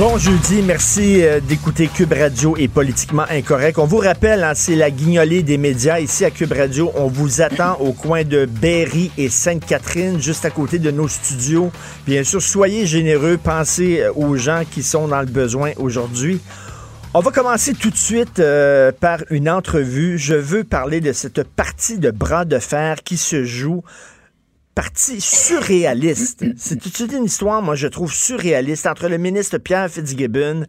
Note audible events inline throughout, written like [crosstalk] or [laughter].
Bon jeudi, merci euh, d'écouter Cube Radio et Politiquement Incorrect. On vous rappelle, hein, c'est la guignolée des médias ici à Cube Radio. On vous attend au coin de Berry et Sainte-Catherine, juste à côté de nos studios. Bien sûr, soyez généreux, pensez euh, aux gens qui sont dans le besoin aujourd'hui. On va commencer tout de suite euh, par une entrevue. Je veux parler de cette partie de bras de fer qui se joue partie surréaliste. [laughs] C'est une histoire, moi, je trouve surréaliste entre le ministre Pierre Fitzgibbon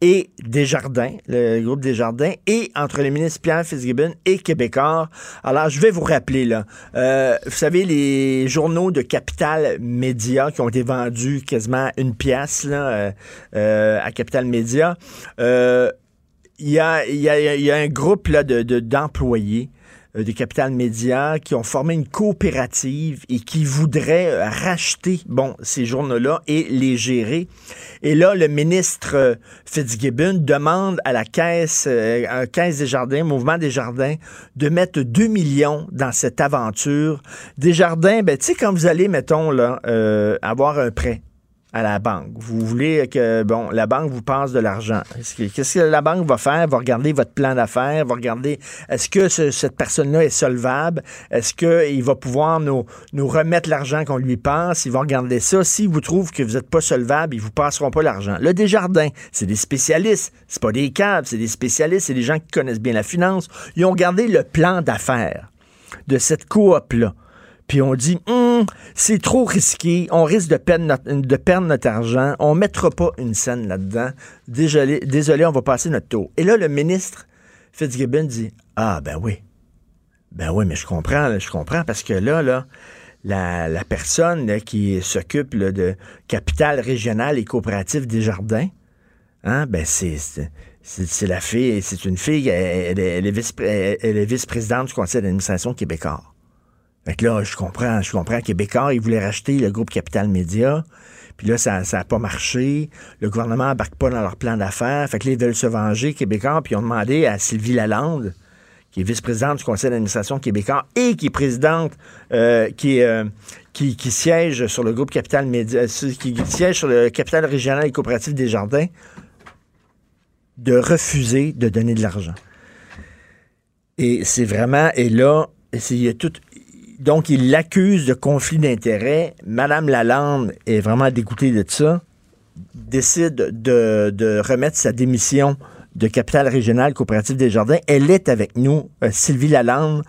et Desjardins, le groupe Desjardins, et entre le ministre Pierre Fitzgibbon et Québécois. Alors, je vais vous rappeler, là. Euh, vous savez, les journaux de Capital Média qui ont été vendus quasiment une pièce, là, euh, euh, à Capital Média. il y a, y, y a, un groupe là, de, d'employés de Capital Média qui ont formé une coopérative et qui voudraient euh, racheter, bon, ces journaux-là et les gérer. Et là, le ministre euh, Fitzgibbon demande à la caisse, euh, caisse des jardins, mouvement des jardins, de mettre 2 millions dans cette aventure. Des jardins, ben, tu sais, quand vous allez, mettons, là, avoir un prêt, à la banque. Vous voulez que la banque vous passe de l'argent. Qu'est-ce que la banque va faire? Va regarder votre plan d'affaires, va regarder est-ce que cette personne-là est solvable? Est-ce qu'il va pouvoir nous, remettre l'argent qu'on lui passe? Ils vont regarder ça. S'ils vous trouvent que vous n'êtes pas solvable, ils vous passeront pas l'argent. Le Desjardins, c'est des spécialistes. C'est pas des câbles, c'est des spécialistes, c'est des gens qui connaissent bien la finance. Ils ont regardé le plan d'affaires de cette coop-là puis on dit hum, c'est trop risqué, on risque de perdre, notre, de perdre notre argent, on mettra pas une scène là-dedans. Désolé, on va passer notre tour. Et là, le ministre Fitzgibbon dit Ah, ben oui. Ben oui, mais je comprends, je comprends, parce que là, la, personne qui s'occupe de capital régional et coopératif des jardins, hein, ben c'est. La fille, c'est une fille, elle, elle est vice-présidente du conseil d'administration québécois. Fait que là, je comprends, je comprends. Québécois, ils voulaient racheter le groupe Capital Média. Puis là, ça n'a pas marché. Le gouvernement n'embarque pas dans leur plan d'affaires. Fait que là, ils veulent se venger, Québécois. Puis ils ont demandé à Sylvie Lalande, qui est vice-présidente du conseil d'administration québécois et qui est présidente, euh, qui, euh, qui, qui, siège sur le groupe Capital Média, euh, qui siège sur le capital régional et coopératif des jardins, de refuser de donner de l'argent. Et c'est vraiment, et là, il y a tout, donc, il l'accuse de conflit d'intérêts. Madame Lalande est vraiment dégoûtée de ça, décide de, remettre sa démission de capital régional coopératif des jardins. Elle est avec nous, euh, Sylvie Lalande,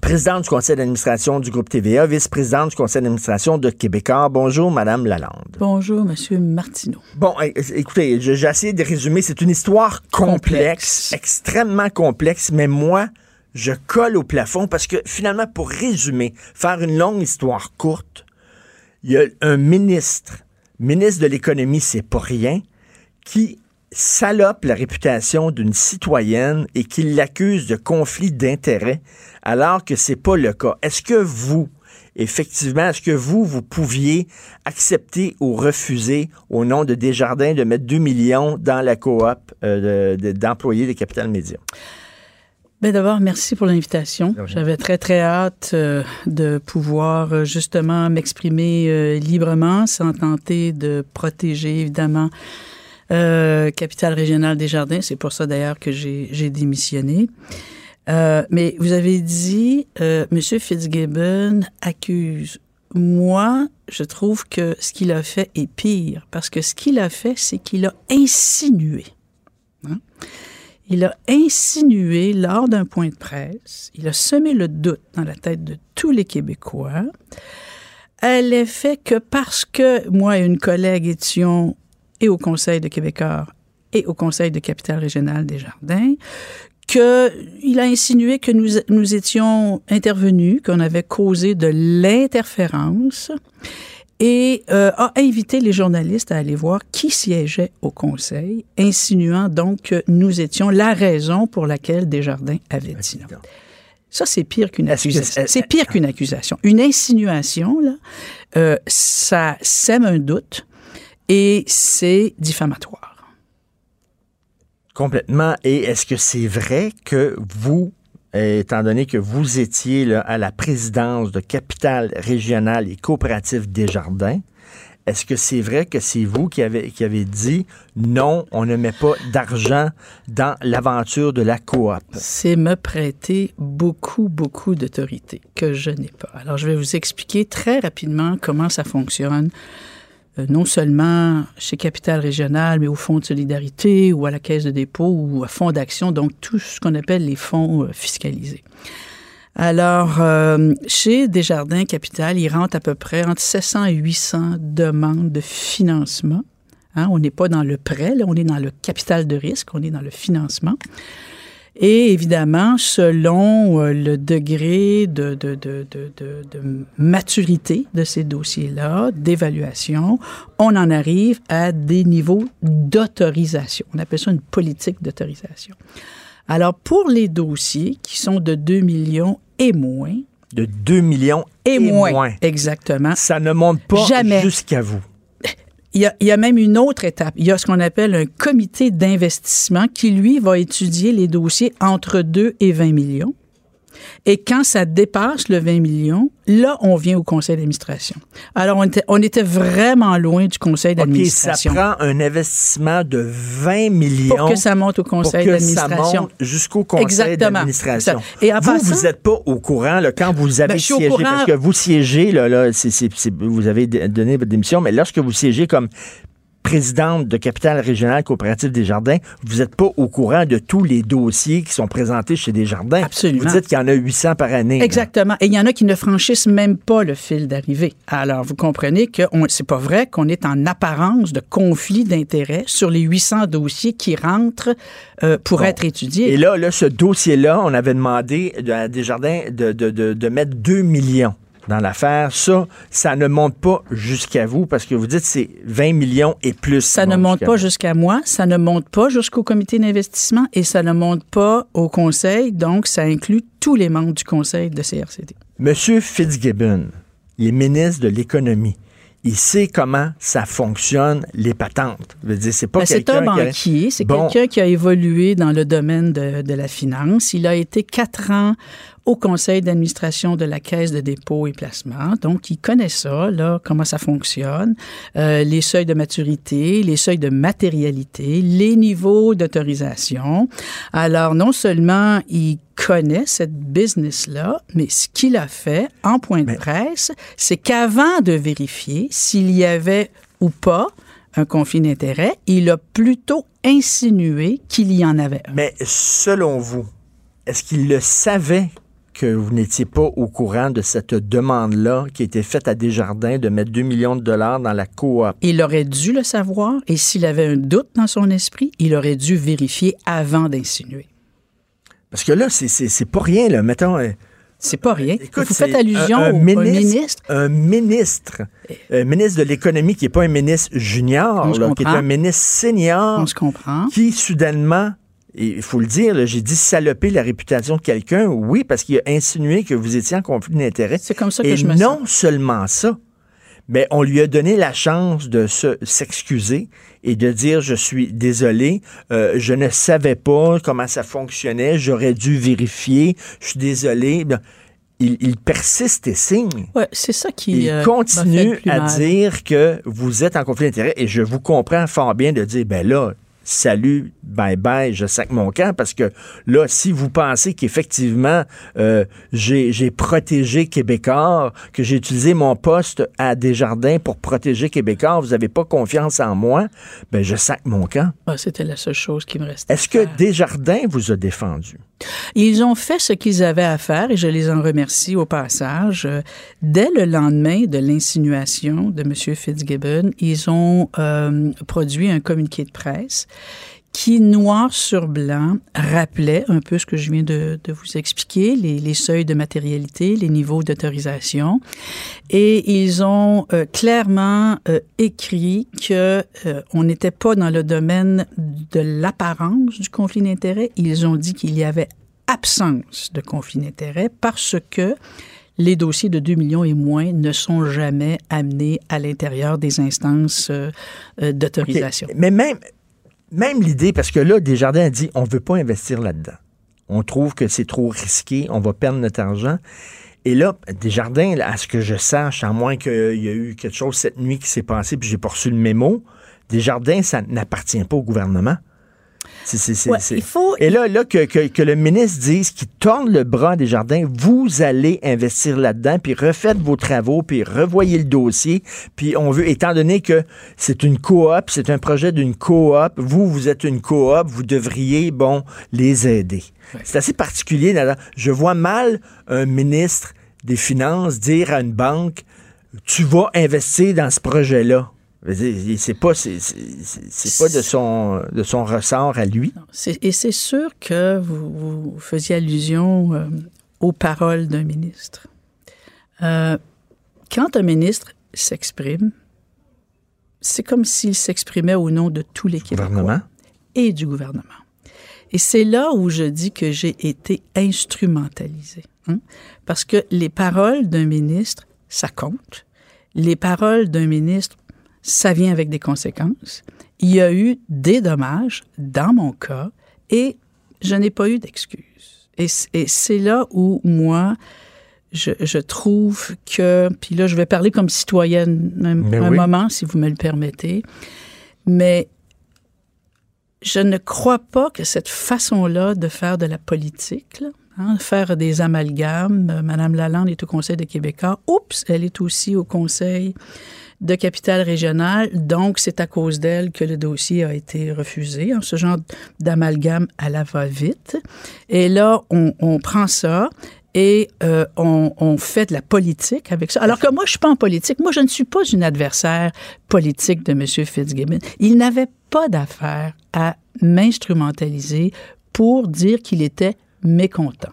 présidente du conseil d'administration du groupe TVA, vice-présidente du conseil d'administration de Québécois. Bonjour, Madame Lalande. Bonjour, Monsieur Martineau. Bon, écoutez, j'ai essayé de résumer. C'est une histoire complexe, extrêmement complexe, mais moi, je colle au plafond parce que finalement, pour résumer, faire une longue histoire courte, il y a un ministre, ministre de l'économie, c'est pas rien, qui salope la réputation d'une citoyenne et qui l'accuse de conflit d'intérêts alors que c'est pas le cas. Est-ce que vous, effectivement, est-ce que vous, vous pouviez accepter ou refuser au nom de Desjardins de mettre 2 millions dans la coop euh, d'employés des Capital Médias? Ben d'abord, merci pour l'invitation. J'avais très, très hâte euh, de pouvoir euh, justement m'exprimer euh, librement sans tenter de protéger, évidemment, Capital régional des Jardins. C'est pour ça, d'ailleurs, que j'ai démissionné. mais vous avez dit, M. Fitzgibbon accuse. Moi, je trouve que ce qu'il a fait est pire, parce que ce qu'il a fait, c'est qu'il a insinué. Hein? Il a insinué lors d'un point de presse, il a semé le doute dans la tête de tous les Québécois, à l'effet que parce que moi et une collègue étions et au Conseil de Québécois et au Conseil de Capital régional des Jardins, qu'il a insinué que nous, nous étions intervenus, qu'on avait causé de l'interférence et euh, a invité les journalistes à aller voir qui siégeait au Conseil, insinuant donc que nous étions la raison pour laquelle Desjardins avait dit non. Ça, c'est pire qu'une accusation. C'est pire qu'une accusation. Une insinuation, là, euh, ça sème un doute et c'est diffamatoire. Complètement. Et est-ce que c'est vrai que vous, étant donné que vous étiez à la présidence de Capital Régional et Coopérative Desjardins, est-ce que c'est vrai que c'est vous qui avez, dit non, on ne met pas d'argent dans l'aventure de la coop? C'est me prêter beaucoup, beaucoup d'autorité que je n'ai pas. Alors, je vais vous expliquer très rapidement comment ça fonctionne, euh, non seulement chez Capital Régional, mais au Fonds de solidarité ou à la Caisse de dépôt ou à Fonds d'action, donc tout ce qu'on appelle les fonds euh, fiscalisés. Alors, euh, chez Desjardins Capital, il rentre à peu près entre 700 et 800 demandes de financement. Hein, on n'est pas dans le prêt, on est dans le capital de risque, on est dans le financement. Et évidemment, selon euh, le degré de, de, de, de maturité de ces dossiers-là, d'évaluation, on en arrive à des niveaux d'autorisation. On appelle ça une politique d'autorisation. Alors, pour les dossiers qui sont de 2 millions et moins. De 2 millions et, moins. Exactement. Ça ne monte pas jusqu'à vous. Il y, a, il y, a, même une autre étape. Il y a ce qu'on appelle un comité d'investissement qui, lui, va étudier les dossiers entre 2 et 20 millions. Et quand ça dépasse le 20 millions, là, on vient au conseil d'administration. Alors, on était, on était vraiment loin du conseil d'administration. Okay, ça prend un investissement de 20 millions. Pour que ça monte au conseil d'administration. jusqu'au conseil d'administration. Et vous, vous n'êtes pas au courant là, quand vous avez ben, siégé, parce que vous siégez, là, là c est, c est, vous avez donné votre démission, mais lorsque vous siégez comme présidente de Capital Régional Coopérative des Jardins, vous n'êtes pas au courant de tous les dossiers qui sont présentés chez Desjardins. Absolument. Vous dites qu'il y en a 800 par année. Exactement. Et il y en a qui ne franchissent même pas le fil d'arrivée. Alors, vous comprenez que c'est pas vrai qu'on est en apparence de conflit d'intérêts sur les 800 dossiers qui rentrent euh, pour être étudiés. Et là, là ce dossier-là, on avait demandé à Desjardins de, de, de, de mettre 2 millions dans l'affaire. Ça, ça ne monte pas jusqu'à vous parce que vous dites c'est 20 millions et plus. Ça ne monte pas jusqu'à moi, ça ne monte pas jusqu'au comité d'investissement et ça ne monte pas au conseil. Donc, ça inclut tous les membres du conseil de CRCD. Monsieur Fitzgibbon, il est ministre de l'économie il sait comment ça fonctionne, les patentes. C'est pas ben, C'est un banquier, c'est quelqu'un qui a évolué dans le domaine de, de, la finance. Il a été quatre ans au conseil d'administration de la Caisse de dépôt et placement. Donc, il connaît ça, là, comment ça fonctionne, euh, les seuils de maturité, les seuils de matérialité, les niveaux d'autorisation. Alors, non seulement il connaît cette business-là, mais ce qu'il a fait en point de presse, c'est qu'avant de vérifier s'il y avait ou pas un conflit d'intérêts, il a plutôt insinué qu'il y en avait un. Mais selon vous, est-ce qu'il le savait que vous n'étiez pas au courant de cette demande-là qui a été faite à Desjardins de mettre 2 millions de dollars dans la coop. Il aurait dû le savoir et s'il avait un doute dans son esprit, il aurait dû vérifier avant d'insinuer. Parce que là, c'est pas rien, là. Mettons. Euh, c'est pas rien. Écoute, vous faites allusion un, au ministre. Un ministre. Un ministre de l'économie qui n'est pas un ministre junior, qui est un ministre senior. On se comprend. Qui, soudainement, il faut le dire, j'ai dit saloper la réputation de quelqu'un, oui, parce qu'il a insinué que vous étiez en conflit d'intérêts. C'est comme ça que Et je me non seulement ça, mais on lui a donné la chance de s'excuser et de dire je suis désolé, euh, je ne savais pas comment ça fonctionnait, j'aurais dû vérifier, je suis désolé. Il, persiste et signe. Ouais, c'est ça qui. Il euh, continue à dire que vous êtes en conflit d'intérêts et je vous comprends fort bien de dire ben là, salut, bye bye, je sac mon camp parce que là, si vous pensez qu'effectivement euh, j'ai protégé Québécois, que j'ai utilisé mon poste à Desjardins pour protéger Québécois, vous n'avez pas confiance en moi, ben je sac mon camp. Ah, C'était la seule chose qui me restait. Est-ce que Desjardins vous a défendu? Ils ont fait ce qu'ils avaient à faire et je les en remercie au passage. Dès le lendemain de l'insinuation de M. Fitzgibbon, ils ont euh, produit un communiqué de presse qui, noir sur blanc, rappelait un peu ce que je viens de, vous expliquer, les, seuils de matérialité, les niveaux d'autorisation. Et ils ont euh, clairement euh, écrit que euh, on n'était pas dans le domaine de l'apparence du conflit d'intérêts. Ils ont dit qu'il y avait absence de conflit d'intérêts parce que les dossiers de 2 millions et moins ne sont jamais amenés à l'intérieur des instances d'autorisation. Mais même, même l'idée, parce que là, Desjardins a dit on ne veut pas investir là-dedans. On trouve que c'est trop risqué, on va perdre notre argent. Et là, Desjardins, à ce que je sache, à moins qu'il y ait eu quelque chose cette nuit qui s'est passé, puis j'ai pas reçu le mémo, Desjardins, ça n'appartient pas au gouvernement. C est, c est, ouais, il faut... Et là, là que, que, que, le ministre dise qu'il tourne le bras des jardins, vous allez investir là-dedans, puis refaites vos travaux, puis revoyez le dossier. Puis on veut, étant donné que c'est une coop, c'est un projet d'une coop, vous, vous êtes une coop, vous devriez, bon, les aider. Ouais. C'est assez particulier. Je vois mal un ministre des Finances dire à une banque, tu vas investir dans ce projet-là. C'est pas, c'est pas de son, de son ressort à lui. Et c'est sûr que vous, vous, faisiez allusion euh, aux paroles d'un ministre. Euh, quand un ministre s'exprime, c'est comme s'il s'exprimait au nom de tous les Québécois et du gouvernement. Et c'est là où je dis que j'ai été instrumentalisé. Hein? Parce que les paroles d'un ministre, ça compte. Les paroles d'un ministre ça vient avec des conséquences. Il y a eu des dommages dans mon cas et je n'ai pas eu d'excuses. Et, et c'est là où moi, je, je, trouve que, puis là, je vais parler comme citoyenne un, un oui. moment, si vous me le permettez, mais je ne crois pas que cette façon-là de faire de la politique, là, Hein, faire des amalgames. Madame Lalande est au Conseil des Québécois. Oups, elle est aussi au Conseil de capitale régionale. Donc, c'est à cause d'elle que le dossier a été refusé. Hein, ce genre d'amalgame à la va-vite. Et là, on, prend ça et euh, on, fait de la politique avec ça. Alors que moi, je suis pas en politique. Moi, je ne suis pas une adversaire politique de M. Fitzgibbon. Il n'avait pas d'affaire à m'instrumentaliser pour dire qu'il était mécontent.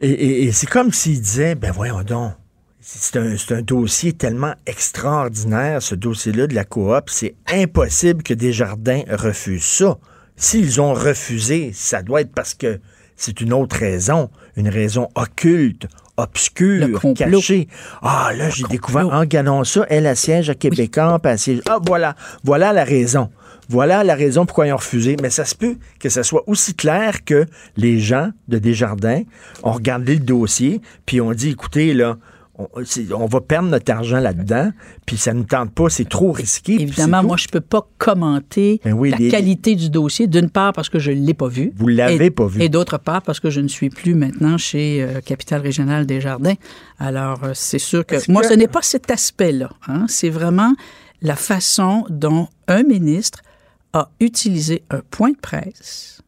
Et c'est comme s'il disait, ben voyons donc, c'est un, un, dossier tellement extraordinaire, ce dossier-là de la coop, c'est impossible que Desjardins refusent ça. S'ils ont refusé, ça doit être parce que c'est une autre raison, une raison occulte, obscure, cachée. Ah, là, j'ai découvert, en gagnant ça, elle, a siège à Québécois, oui. Ah, voilà, voilà la raison. Voilà la raison pourquoi ils ont refusé. Mais ça se peut que ça soit aussi clair que les gens de Desjardins ont regardé le dossier, puis ont dit, écoutez, là, on, on, va perdre notre argent là-dedans, puis ça ne nous tente pas, c'est trop risqué. Évidemment, moi, je ne peux pas commenter ben oui, la les... qualité du dossier, d'une part parce que je ne l'ai pas vu. Vous ne l'avez pas vu. Et d'autre part parce que je ne suis plus maintenant chez euh, Capital Régional des Jardins. Alors, euh, c'est sûr que moi, que... ce n'est pas cet aspect-là. Hein? C'est vraiment la façon dont un ministre a utilisé un point de presse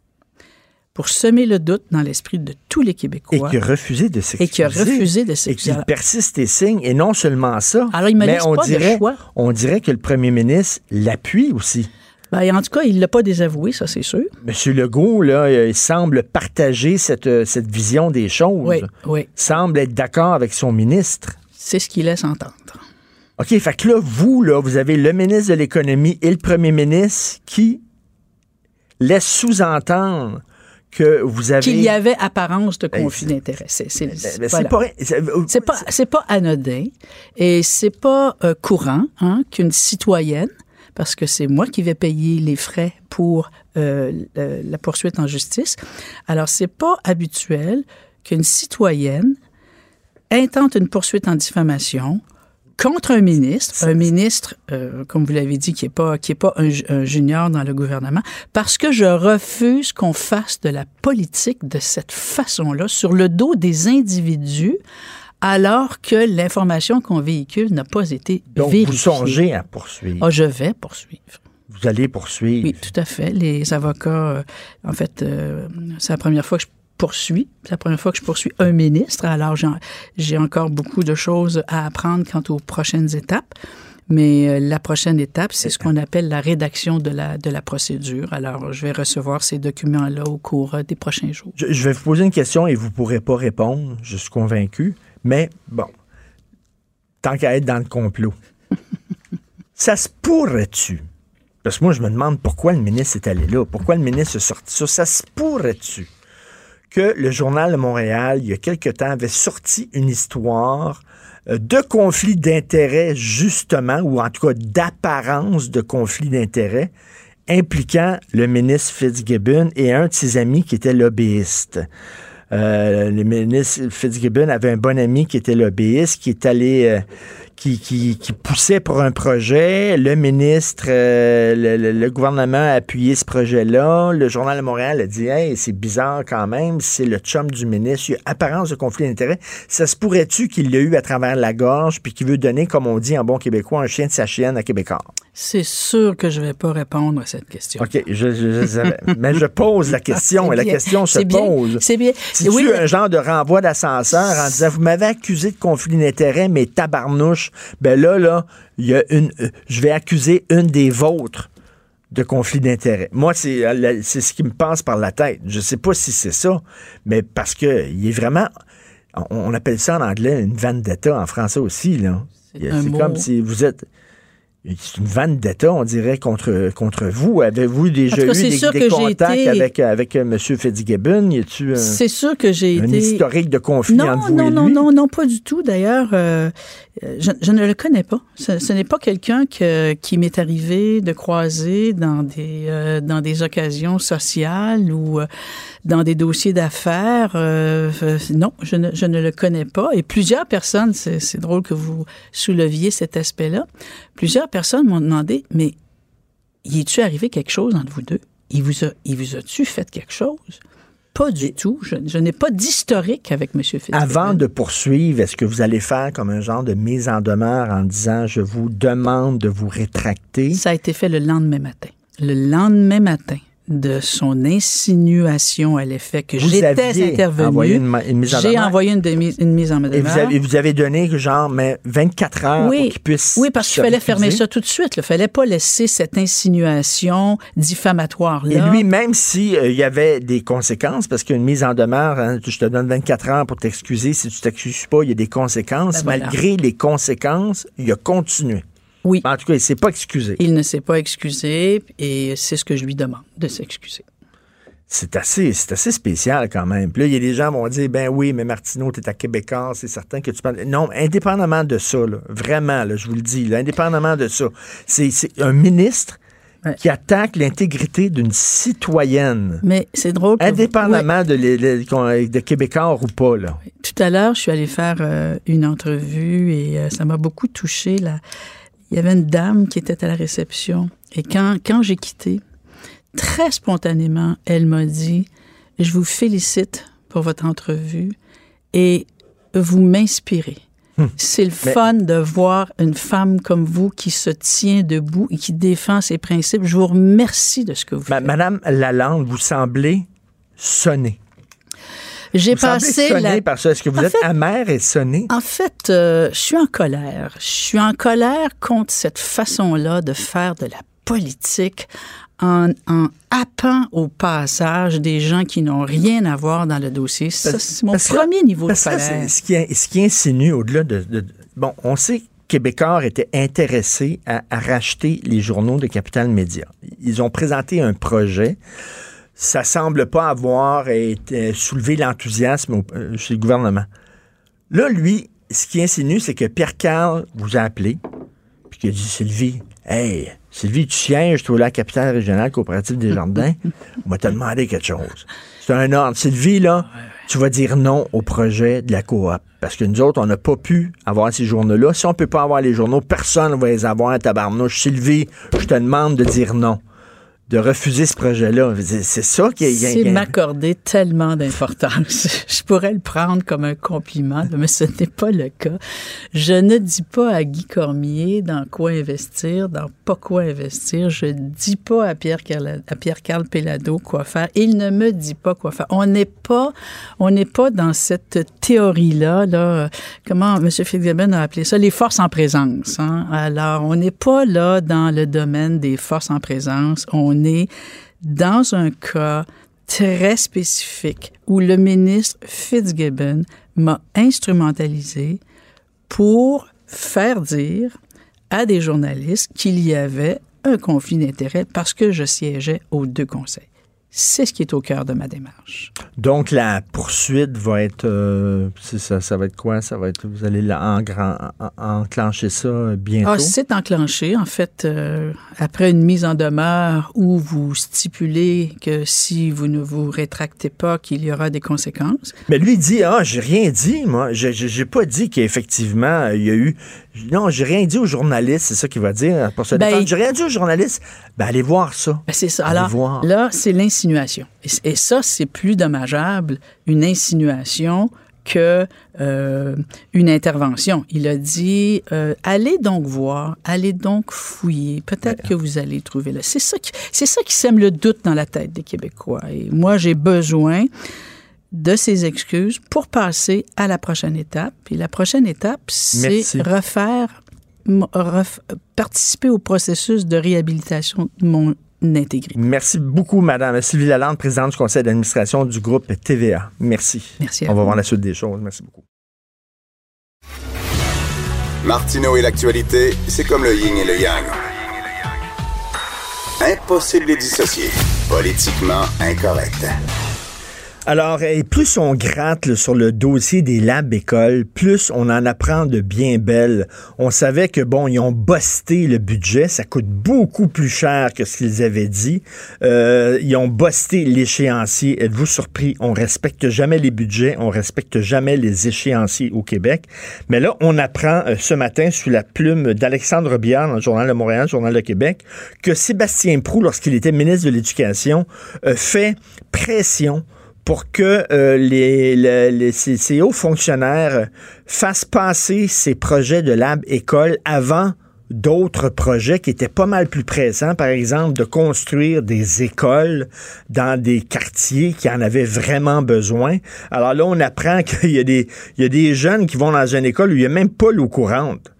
pour semer le doute dans l'esprit de tous les Québécois. Et qui a refusé de s'excuser. Et qui a refusé de s'excuser. Et qui persiste et signe. Et non seulement ça, Alors, il me mais on pas dirait, de choix. on dirait que le premier ministre l'appuie aussi. Ben, en tout cas, il ne l'a pas désavoué, ça c'est sûr. Monsieur Legault, là, il semble partager cette, cette vision des choses. Oui, oui. Semble être d'accord avec son ministre. C'est ce qu'il laisse entendre. OK, fait que là, vous, là, vous avez le ministre de l'Économie et le premier ministre qui laissent sous-entendre que vous avez... Qu'il y avait apparence de conflit d'intérêt. C'est voilà. pas, pas, c'est pas anodin et c'est pas euh, courant hein, qu'une citoyenne, parce que c'est moi qui vais payer les frais pour euh, la poursuite en justice, alors c'est pas habituel qu'une citoyenne intente une poursuite en diffamation contre un ministre, un ministre, euh, comme vous l'avez dit, qui n'est pas, qui est pas un, un, junior dans le gouvernement, parce que je refuse qu'on fasse de la politique de cette façon-là sur le dos des individus, alors que l'information qu'on véhicule n'a pas été Donc, vérifiée. vous songez à poursuivre. Ah, je vais poursuivre. Vous allez poursuivre. Oui, tout à fait. Les avocats, euh, en fait, euh, c'est la première fois que je poursuis. C'est la première fois que je poursuis un ministre, alors j'ai encore beaucoup de choses à apprendre quant aux prochaines étapes. Mais euh, la prochaine étape, c'est ce qu'on appelle la rédaction de la, de la procédure. Alors, je vais recevoir ces documents-là au cours euh, des prochains jours. Je, je, vais vous poser une question et vous ne pourrez pas répondre, je suis convaincu. Mais bon, tant qu'à être dans le complot, [laughs] ça se pourrait-tu? Parce que moi, je me demande pourquoi le ministre est allé là, pourquoi le ministre est sorti ça. Ça se pourrait-tu? Que le Journal de Montréal, il y a quelque temps, avait sorti une histoire euh, de conflit d'intérêts, justement, ou en tout cas d'apparence de conflit d'intérêts, impliquant le ministre Fitzgibbon et un de ses amis qui était lobbyiste. Euh, le ministre Fitzgibbon avait un bon ami qui était lobbyiste, qui est allé, euh, qui, poussait pour un projet. Le ministre, euh, le, gouvernement a appuyé ce projet-là. Le Journal de Montréal a dit Hey, c'est bizarre quand même, c'est le chum du ministre. Il y a apparence de conflit d'intérêt. Ça se pourrait-tu qu'il l'a eu à travers la gorge, puis qu'il veut donner, comme on dit en bon québécois, un chien de sa chienne à Québécois? C'est sûr que je ne vais pas répondre à cette question. OK, je, je, je mais je pose la question et la question se pose. C'est bien. C'est oui, un genre de renvoi d'ascenseur en disant vous m'avez accusé de conflit d'intérêt, mais tabarnouche, ben là là, il y a une je vais accuser une des vôtres de conflit d'intérêt. Moi, c'est c'est ce qui me passe par la tête. Je sais pas si c'est ça, mais parce que il est vraiment on, appelle ça en anglais une vendetta, en français aussi là. C'est comme si vous êtes c'est une vanne d'État, on dirait, contre, contre vous. Avez-vous déjà eu des, des contacts été... avec, avec M. Fitzgibbon? Y a-tu C'est sûr que j'ai un été... historique de conflit non, entre vous non, et non, lui? Non, non, pas du tout. D'ailleurs, euh, je, je, ne le connais pas. Ce, ce n'est pas quelqu'un que, qui m'est arrivé de croiser dans des, euh, dans des occasions sociales ou euh, dans des dossiers d'affaires. Euh, non, je ne, je ne le connais pas. Et plusieurs personnes, c'est drôle que vous souleviez cet aspect-là, plusieurs personnes m'ont demandé, mais y est-tu arrivé quelque chose entre vous deux? Il vous a, il vous a-tu fait quelque chose? Pas du tout. Je, je n'ai pas d'historique avec M. Fitzgibbon. Avant de poursuivre, est-ce que vous allez faire comme un genre de mise en demeure en disant je vous demande de vous rétracter? Ça a été fait le lendemain matin. Le lendemain matin de son insinuation à l'effet que j'étais intervenu. J'ai envoyé une, mise, une mise en demeure. Et vous avez, vous avez donné genre mais 24 heures oui, pour qu'il puisse. Oui, parce qu'il fallait fermer ça tout de suite. Il fallait pas laisser cette insinuation diffamatoire-là. Et lui, même s'il euh, y avait des conséquences, parce qu'une mise en demeure, hein, je te donne 24 heures pour t'excuser, si tu t'excuses pas, il y a des conséquences. Ben voilà. Malgré les conséquences, il a continué. Oui. En tout cas, il ne s'est pas excusé. Il ne s'est pas excusé et c'est ce que je lui demande, de s'excuser. C'est assez, c'est assez spécial quand même. Puis là, il y a des gens qui vont dire, ben oui, mais Martineau, tu es à Québécois, c'est certain que tu parles. Non, indépendamment de ça, là, vraiment, là, je vous le dis, là, indépendamment de ça, c'est, un ministre ouais. qui attaque l'intégrité d'une citoyenne. Mais c'est drôle. Indépendamment vous... ouais. de, de, de, Québécois ou pas, là. Tout à l'heure, je suis allée faire euh, une entrevue et euh, ça m'a beaucoup touché, là il y avait une dame qui était à la réception. Et quand, quand j'ai quitté, très spontanément, elle m'a dit, je vous félicite pour votre entrevue et vous m'inspirez. Hum. C'est le Mais... fun de voir une femme comme vous qui se tient debout et qui défend ses principes. Je vous remercie de ce que vous faites. Madame Lalande, vous semblez sonner. J'ai vous passé la... par ça. Est-ce que vous en êtes fait, amère et sonné? En fait, euh, je suis en colère. Je suis en colère contre cette façon-là de faire de la politique en, en, happant au passage des gens qui n'ont rien à voir dans le dossier. Ça, c'est mon premier que, niveau de colère. Ce qui, ce qui insinue au-delà de, de, Bon, on sait Québécois était intéressé à, à, racheter les journaux de Capital Média. Ils ont présenté un projet ça semble pas avoir été, soulevé l'enthousiasme chez le gouvernement. Là, lui, ce qui insinue, c'est que Pierre Carl vous a appelé, puis qu'il a dit Sylvie, hey, Sylvie, tu sièges, toi, là, à la capitale régionale coopérative des Jardins, on va te demander quelque chose. C'est un ordre. Sylvie, là, tu vas dire non au projet de la coop. Parce que nous autres, on n'a pas pu avoir ces journaux-là. Si on ne peut pas avoir les journaux, personne ne va les avoir à tabarnouche. Sylvie, je te demande de dire non. De refuser ce projet-là. C'est ça qui est. C'est m'accorder tellement d'importance. [laughs] Je pourrais le prendre comme un compliment, mais ce n'est pas le cas. Je ne dis pas à Guy Cormier dans quoi investir, dans pas quoi investir. Je dis pas à Pierre à Pierre Carl Pelado quoi faire. Il ne me dit pas quoi faire. On n'est pas, on n'est pas dans cette théorie-là. Là, comment M. Fitzgibbon a appelé ça? Les forces en présence. Hein? Alors, on n'est pas là dans le domaine des forces en présence. Dans un cas très spécifique où le ministre Fitzgibbon m'a instrumentalisé pour faire dire à des journalistes qu'il y avait un conflit d'intérêts parce que je siégeais aux deux conseils. C'est ce qui est au cœur de ma démarche. Donc, la poursuite va être. Euh, ça, ça va être quoi? Ça va être. Vous allez en, enclencher ça bientôt? Ah, c'est enclenché. En fait, euh, après une mise en demeure où vous stipulez que si vous ne vous rétractez pas, qu'il y aura des conséquences. Mais lui dit Ah, j'ai rien dit, moi. J'ai pas dit qu'effectivement, il y a eu non, j'ai rien dit aux journalistes, c'est ça qu'il va dire pour se ben, J'ai rien dit aux journalistes. Ben, allez voir ça. Ben, c'est ça. Alors, là, c'est l'insinuation. Et, ça, c'est plus dommageable, une insinuation, que euh, une intervention. Il a dit euh, allez donc voir, allez donc fouiller. Peut-être que vous allez trouver là. C'est ça qui, c'est ça qui sème le doute dans la tête des Québécois. Et moi, j'ai besoin de ses excuses pour passer à la prochaine étape. Et la prochaine étape, c'est refaire, participer au processus de réhabilitation de mon intégrité. Merci beaucoup, Madame Sylvie Lalande, présidente du conseil d'administration du groupe TVA. Merci. Merci. On va voir la suite des choses. Merci beaucoup. Martineau et l'actualité, c'est comme le yin et le yang. Impossible de les dissocier. Politiquement incorrect. Alors, et plus on gratte sur le dossier des labs écoles, plus on en apprend de bien belles. On savait que, bon, ils ont busté le budget, ça coûte beaucoup plus cher que ce qu'ils avaient dit. Euh, ils ont busté l'échéancier. Êtes-vous surpris? On respecte jamais les budgets, on respecte jamais les échéanciers au Québec. Mais là, on apprend euh, ce matin, sous la plume d'Alexandre Biard dans le Journal de Montréal, Journal de Québec, que Sébastien Prou, lorsqu'il était ministre de l'Éducation, euh, fait pression pour que euh, les, les, ces, hauts fonctionnaires fassent passer ces projets de lab école avant d'autres projets qui étaient pas mal plus présents, par exemple de construire des écoles dans des quartiers qui en avaient vraiment besoin. Alors là, on apprend [laughs] qu'il y, a des, il y a des jeunes qui vont dans une école où il n'y a même pas l'eau courante.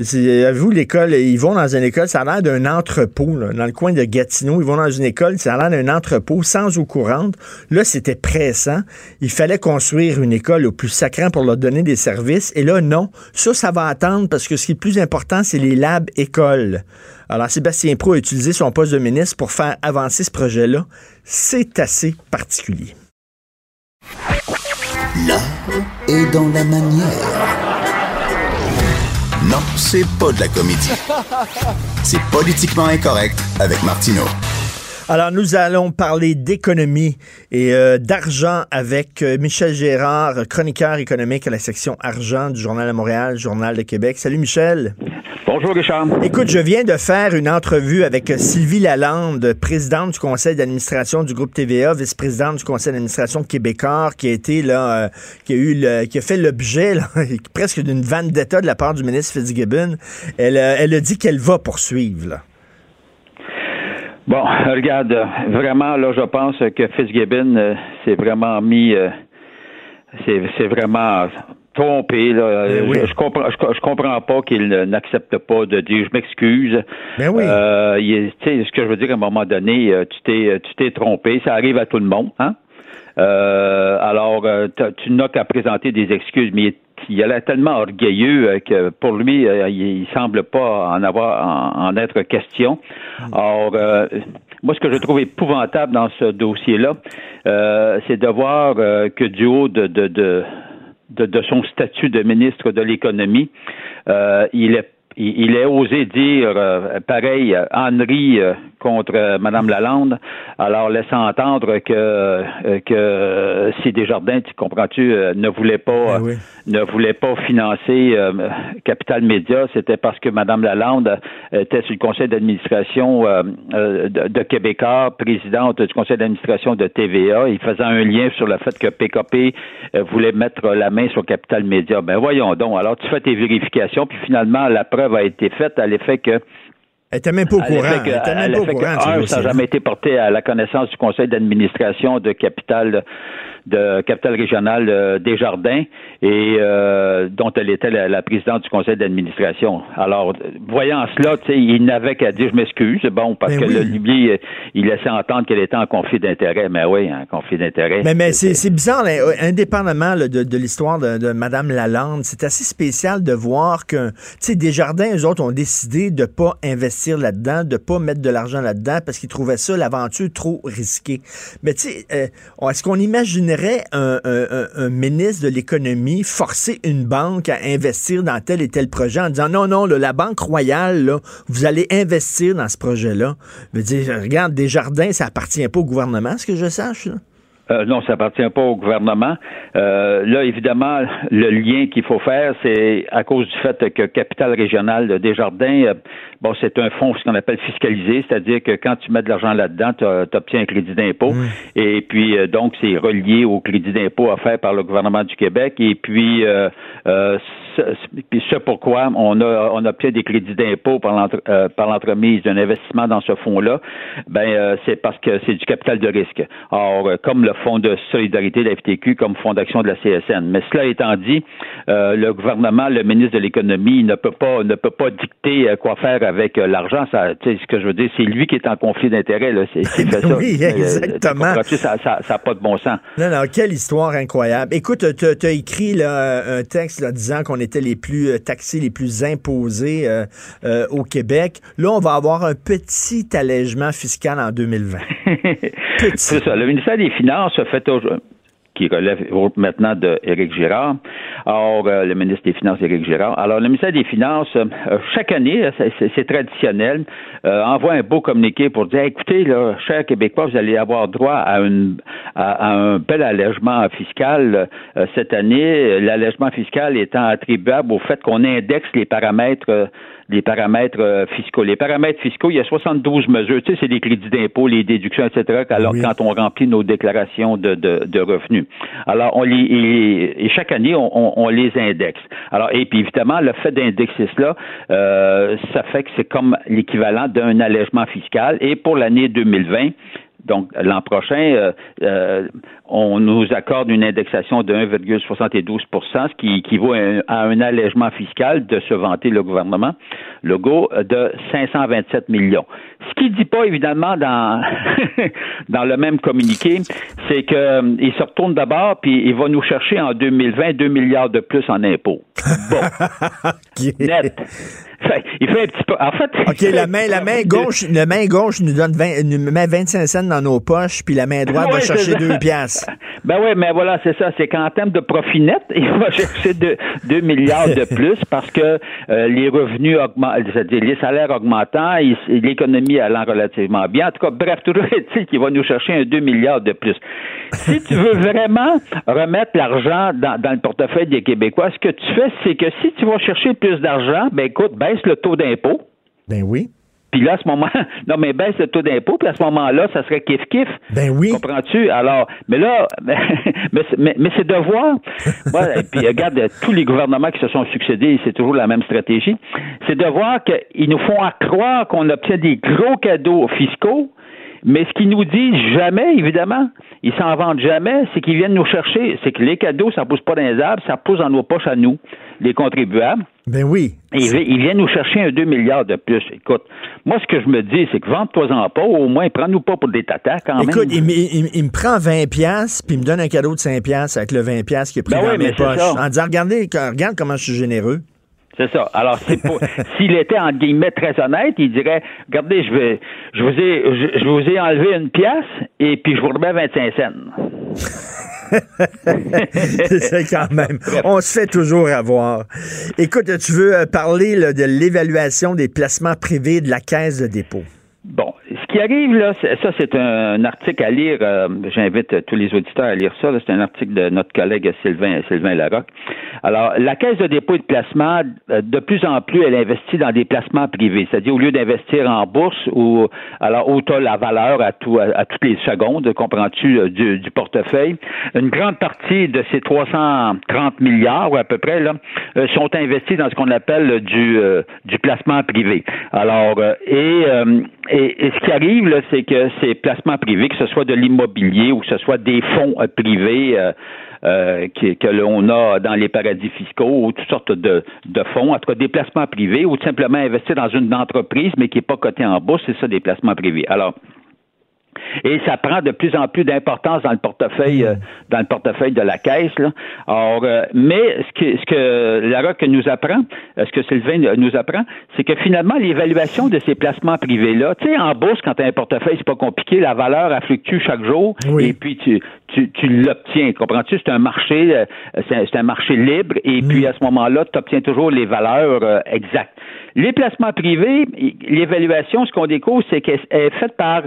Vous, l'école, ils vont dans une école, ça a l'air d'un entrepôt, dans le coin de Gatineau. Ils vont dans une école, ça a l'air d'un entrepôt sans eau courante. Là, c'était pressant. Il fallait construire une école au plus sacrant pour leur donner des services. Et là, non. Ça, ça va attendre parce que ce qui est le plus important, c'est les labs écoles. Alors, Sébastien Pro a utilisé son poste de ministre pour faire avancer ce projet-là. C'est assez particulier. Là est dans la manière. Non, c'est pas de la comédie. C'est politiquement incorrect avec Martineau. Alors, nous allons parler d'économie et euh, d'argent avec euh, Michel Gérard, chroniqueur économique à la section argent du Journal de Montréal, Journal de Québec. Salut, Michel. Bonjour, Richard. Écoute, je viens de faire une entrevue avec Sylvie Lalande, présidente du conseil d'administration du groupe TVA, vice-présidente du conseil d'administration québécois, qui a été là, euh, qui a eu, qui a fait l'objet [laughs] presque d'une vendetta de la part du ministre Fitzgibbon. Elle, euh, elle a dit qu'elle va poursuivre. Là. Bon, regarde, vraiment, là, je pense que Fitzgibbon euh, s'est vraiment mis, c'est vraiment trompé. Là. Ben je, comprends, je, comprends pas qu'il n'accepte pas de dire je m'excuse. Ben oui. Euh, ce que je veux dire, à un moment donné, euh, tu t'es, tu t'es trompé. Ça arrive à tout le monde. Hein? Euh, alors, euh, tu n'as qu'à présenter des excuses, mais il a l'air tellement orgueilleux que pour lui, il semble pas en avoir en, être question. Alors, moi, ce que je trouve épouvantable dans ce dossier-là, c'est de voir que du haut de, de, de de, son statut de ministre de l'économie, euh, il est il, est osé dire, euh, pareil, euh, contre euh, Mme Lalande, alors laissant entendre que euh, que si Desjardins, tu comprends-tu, euh, ne voulait pas oui. ne voulait pas financer euh, Capital Média, c'était parce que Mme Lalande était sur le conseil d'administration euh, de, de Québécois, présidente du conseil d'administration de TVA. Il faisait un lien sur le fait que PKP voulait mettre la main sur Capital Média. Ben voyons donc. Alors tu fais tes vérifications, puis finalement la preuve a été faite à l'effet que Elle était même pas au courant. Elle était même pas au courant. ça n'a jamais été porté à la connaissance du conseil d'administration de Capital de Capital Régional euh, Desjardins et euh, dont elle était la, la présidente du conseil d'administration. Alors, voyant cela, il n'avait qu'à dire je m'excuse, bon, parce Ben que oui. le euh, il laissait entendre qu'elle était en conflit d'intérêt. Mais oui, en conflit d'intérêt. Mais, mais c'est bizarre, là, indépendamment là, de, de l'histoire de, de Mme Lalande, c'est assez spécial de voir que, tu sais, Desjardins, eux autres, ont décidé de pas investir là-dedans, de pas mettre de l'argent là-dedans parce qu'ils trouvaient ça, l'aventure, trop risquée. Mais tu sais, euh, est-ce qu'on imaginerait un, ministre de l'économie forcer une banque à investir dans tel et tel projet en disant non, non, la Banque Royale, vous allez investir dans ce projet-là? Je dire, regarde, Desjardins, ça appartient pas au gouvernement, ce que je sache. Euh, non, ça appartient pas au gouvernement. Euh, là, évidemment, le lien qu'il faut faire, c'est à cause du fait que Capital Régional de Desjardins, euh, bon, c'est un fonds ce qu'on appelle fiscalisé, c'est-à-dire que quand tu mets de l'argent là-dedans, tu obtiens un crédit d'impôt. Et puis, euh, donc, c'est relié au crédit d'impôt offert par le gouvernement du Québec. Et puis, euh, euh, puis ce pourquoi on a on obtient des crédits d'impôt par euh, par l'entremise d'un investissement dans ce fonds-là, ben euh, c'est parce que c'est du capital de risque. Or, euh, comme le fonds de solidarité de la FTQ, comme fonds d'action de la CSN. Mais cela étant dit, le gouvernement, le ministre de l'économie ne peut pas ne peut pas dicter quoi faire avec l'argent. Ça, ce que je veux dire, c'est lui qui est en conflit d'intérêt. Là, c'est, c'est fait [laughs] ça. Oui, Euh, exactement. ça, ça, ça a pas de bon sens. Non, non, quelle histoire incroyable. Écoute, tu as écrit là, un texte là, disant qu'on était les plus euh, taxés, les plus imposés euh, euh, au Québec. Là, on va avoir un petit allègement fiscal en 2020. [laughs] Petit. C'est ça. Le ministère des Finances a fait aujourd'hui qui relève maintenant de Éric Girard. Or, euh, le ministre des Finances, Éric Girard. Alors, le ministère des Finances, euh, chaque année, c'est- traditionnel, euh, envoie un beau communiqué pour dire, écoutez, là, chers Québécois, vous allez avoir droit à, à, un bel allègement fiscal cette année. L'allègement fiscal étant attribuable au fait qu'on indexe les paramètres les paramètres euh, fiscaux. Les paramètres fiscaux, il y a 72 mesures. Tu sais, c'est les crédits d'impôt, les déductions, etc. Alors, Oui. quand on remplit nos déclarations de, de, de revenus. Alors, on les, et, et chaque année, on, on- on les indexe. Alors, et puis évidemment, le fait d'indexer cela, euh, ça fait que c'est comme l'équivalent d'un allègement fiscal. Et pour l'année 2020, donc, l'an prochain, euh, euh, on nous accorde une indexation de 1,72% ce qui équivaut à un, allègement fiscal de se vanter le gouvernement, Legault, de 527 millions. Ce qu'il dit pas, évidemment, dans, [laughs] dans le même communiqué, c'est qu'il se retourne d'abord, puis il va nous chercher en 2020 2 milliards de plus en impôts. Bon, [laughs] net. Fait, il fait un petit peu... En fait... OK, la main, la main gauche, la main gauche nous donne 20, nous met 25 cents dans nos poches, puis la main droite [laughs] va Ouais, chercher ça. 2 piastres. Ben oui, mais voilà, c'est ça. C'est qu'en termes de profit net, [laughs] il va chercher 2 milliards de plus parce que euh, les revenus augmentent, c'est-à-dire les salaires augmentant, l'économie allant relativement bien. En tout cas, bref, toujours est-il qu'il va nous chercher un 2 milliards de plus. Si tu veux vraiment remettre l'argent dans le portefeuille des Québécois, ce que tu fais, c'est que si tu vas chercher plus d'argent, ben écoute, baisse le taux d'impôt. Ben oui. Puis là, à ce moment, [laughs] non, mais baisse le taux d'impôt, puis à ce moment-là, ça serait kiff-kiff. Ben oui. Comprends-tu? Alors, mais là, [laughs] mais, c'est- mais, mais c'est de voir. [laughs] Et puis regarde, tous les gouvernements qui se sont succédés, c'est toujours la même stratégie. C'est de voir qu'ils nous font croire qu'on obtient des gros cadeaux fiscaux, mais ce qu'ils nous disent jamais, évidemment, ils s'en vendent jamais, c'est qu'ils viennent nous chercher. C'est que les cadeaux, ça pousse pas dans les arbres, ça pousse dans nos poches à nous, les contribuables. Ben oui. Et ils, vi- ils viennent nous chercher un 2 milliards de plus. Écoute, moi, ce que je me dis, c'est que vente-toi-en pas, au moins, prends-nous pas pour des tatas quand Écoute, même. il, me- il- il me prend 20 piastres, puis il me donne un cadeau de 5 piastres avec le 20 piastres qu'il a pris Ben dans oui, mes poches. En disant, regardez, regarde comment je suis généreux. C'est ça. Alors, c'est [laughs] s'il était entre guillemets très honnête, il dirait Regardez, je vais je vous ai je, je vous ai enlevé une pièce et puis je vous remets 25 cents. [laughs] [laughs] c'est quand même. On se fait toujours avoir. Écoute, tu veux euh, parler de l'évaluation des placements privés de la caisse de dépôt? Bon, ce qui arrive, là, ça, c'est un, article à lire. Euh, j'invite tous les auditeurs à lire ça. C'est un article de notre collègue Sylvain, Sylvain Larocque. Alors, la Caisse de dépôt et de placement, euh, de plus en plus, elle investit dans des placements privés. C'est-à-dire, au lieu d'investir en bourse, ou alors où la valeur à, tout, à, toutes les secondes, comprends-tu, euh, du, du, portefeuille, une grande partie de ces 330 milliards, à peu près, là, sont investis dans ce qu'on appelle du, du placement privé. Alors, et, et, ce qui arrive, c'est que ces placements privés, que ce soit de l'immobilier ou que ce soit des fonds euh, privés euh, euh, que, l'on a dans les paradis fiscaux ou toutes sortes de, fonds, en tout cas des placements privés ou simplement investir dans une entreprise mais qui n'est pas cotée en bourse, c'est ça des placements privés. Alors, et ça prend de plus en plus d'importance dans le portefeuille euh, dans le portefeuille de la caisse. Là. Alors, euh, mais ce que ce que la nous apprend, euh, ce que Sylvain nous apprend, c'est que finalement l'évaluation de ces placements privés là, tu sais en bourse quand tu as un portefeuille, c'est pas compliqué, la valeur elle fluctue chaque jour et puis tu tu, tu l'obtiens, comprends-tu? C'est un marché c'est un, marché libre et puis à ce moment-là, tu obtiens toujours les valeurs exactes. Les placements privés, l'évaluation, ce qu'on découvre, c'est qu'elle est faite par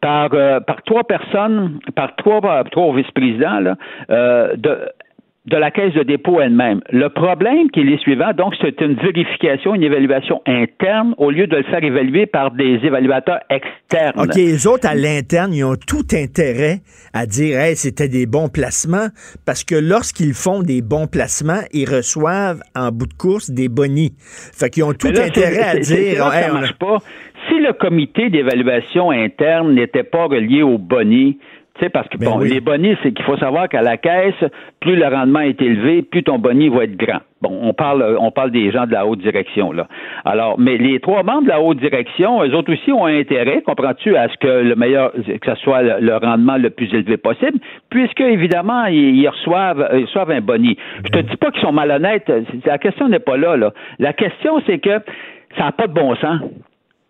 par euh, par trois personnes, par trois trois vice-présidents euh, de de la caisse de dépôt elle-même. Le problème qui est suivant, donc c'est une vérification, une évaluation interne au lieu de le faire évaluer par des évaluateurs externes. OK, les autres à l'interne, ils ont tout intérêt à dire hey, c'était des bons placements parce que lorsqu'ils font des bons placements, ils reçoivent en bout de course des bonis. Fait qu'ils ont tout intérêt à dire ça marche pas. Si le comité d'évaluation interne n'était pas relié aux tu sais, parce que ben bon, les bonnies, c'est qu'il faut savoir qu'à la caisse, plus le rendement est élevé, plus ton boni va être grand. Bon, on parle, on parle des gens de la haute direction, là. Alors, mais les trois membres de la haute direction, eux autres aussi ont intérêt, comprends-tu, à ce que le meilleur, que ce soit le, rendement le plus élevé possible, puisque, évidemment, ils, reçoivent, ils reçoivent un boni. Je te dis pas qu'ils sont malhonnêtes. La question n'est pas là, là. La question, c'est que ça n'a pas de bon sens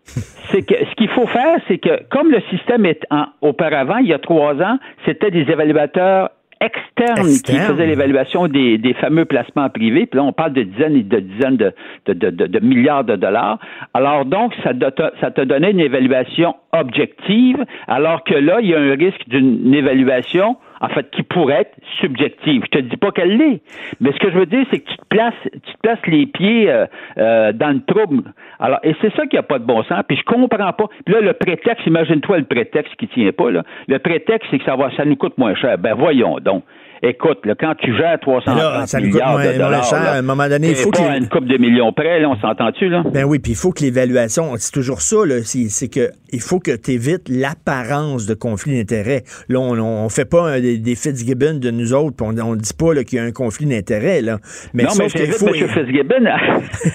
c'est que ce qu'il faut faire, c'est que comme le système est en, auparavant, il y a trois ans, c'était des évaluateurs externes qui faisaient l'évaluation des, fameux placements privés. Puis là, on parle de dizaines et de dizaines de, de, milliards de dollars. Alors donc, ça, ça te donnait une évaluation objective, alors que là, il y a un risque d'une évaluation en fait, qui pourrait être subjective. Je te dis pas qu'elle l'est, mais ce que je veux dire, c'est que tu te places, tu te places les pieds euh, euh, dans le trouble. Alors, et c'est ça qui a pas de bon sens. Puis je comprends pas. Puis là, le prétexte, imagine-toi le prétexte qui tient pas là. Le prétexte, c'est que ça va, ça nous coûte moins cher. Ben voyons donc écoute, quand tu gères 300 milliards de dollars, à un moment donné, il faut qu'il une coupe de millions près, là, on s'entend-tu là? Ben oui, puis il faut que l'évaluation, c'est toujours ça, c'est que il faut que tu évites l'apparence de conflit d'intérêts. Là, on, on, fait pas des, Fitzgibbon de nous autres, on, on dit pas qu'il y a un conflit d'intérêts là. Mais non, mais j'invite faut... M. Fitzgibbon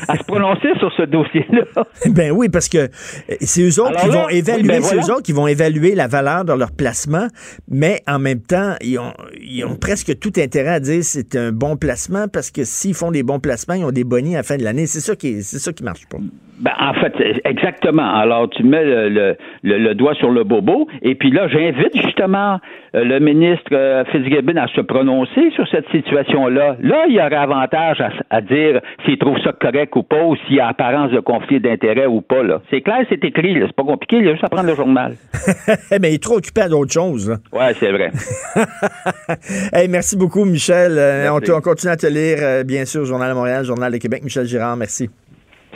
à, se prononcer sur ce dossier-là. [laughs] Ben oui, parce que c'est eux autres qui vont évaluer, ben c'est eux autres qui vont évaluer la valeur de leur placement, mais en même temps, ils ont, ils ont presque que tout intérêt à dire c'est un bon placement? Parce que s'ils font des bons placements, ils ont des bonnies à la fin de l'année. C'est ça qui c'est ça qui marche pas. Ben, en fait, exactement. Alors, tu mets le, le, doigt sur le bobo, et puis là, j'invite justement euh, le ministre euh, Fitzgibbon à se prononcer sur cette situation-là. Là, il y aurait avantage à, dire s'il trouve ça correct ou pas, ou s'il y a apparence de conflit d'intérêt ou pas. Là. C'est clair, c'est écrit. C'est pas compliqué. Il y a juste à prendre le journal. [laughs] Mais il est trop occupé à d'autres choses. Oui, c'est vrai. [laughs] hey, merci beaucoup, Michel. Euh, on, on, continue à te lire, bien sûr, Journal de Montréal, Journal de Québec. Michel Girard, merci.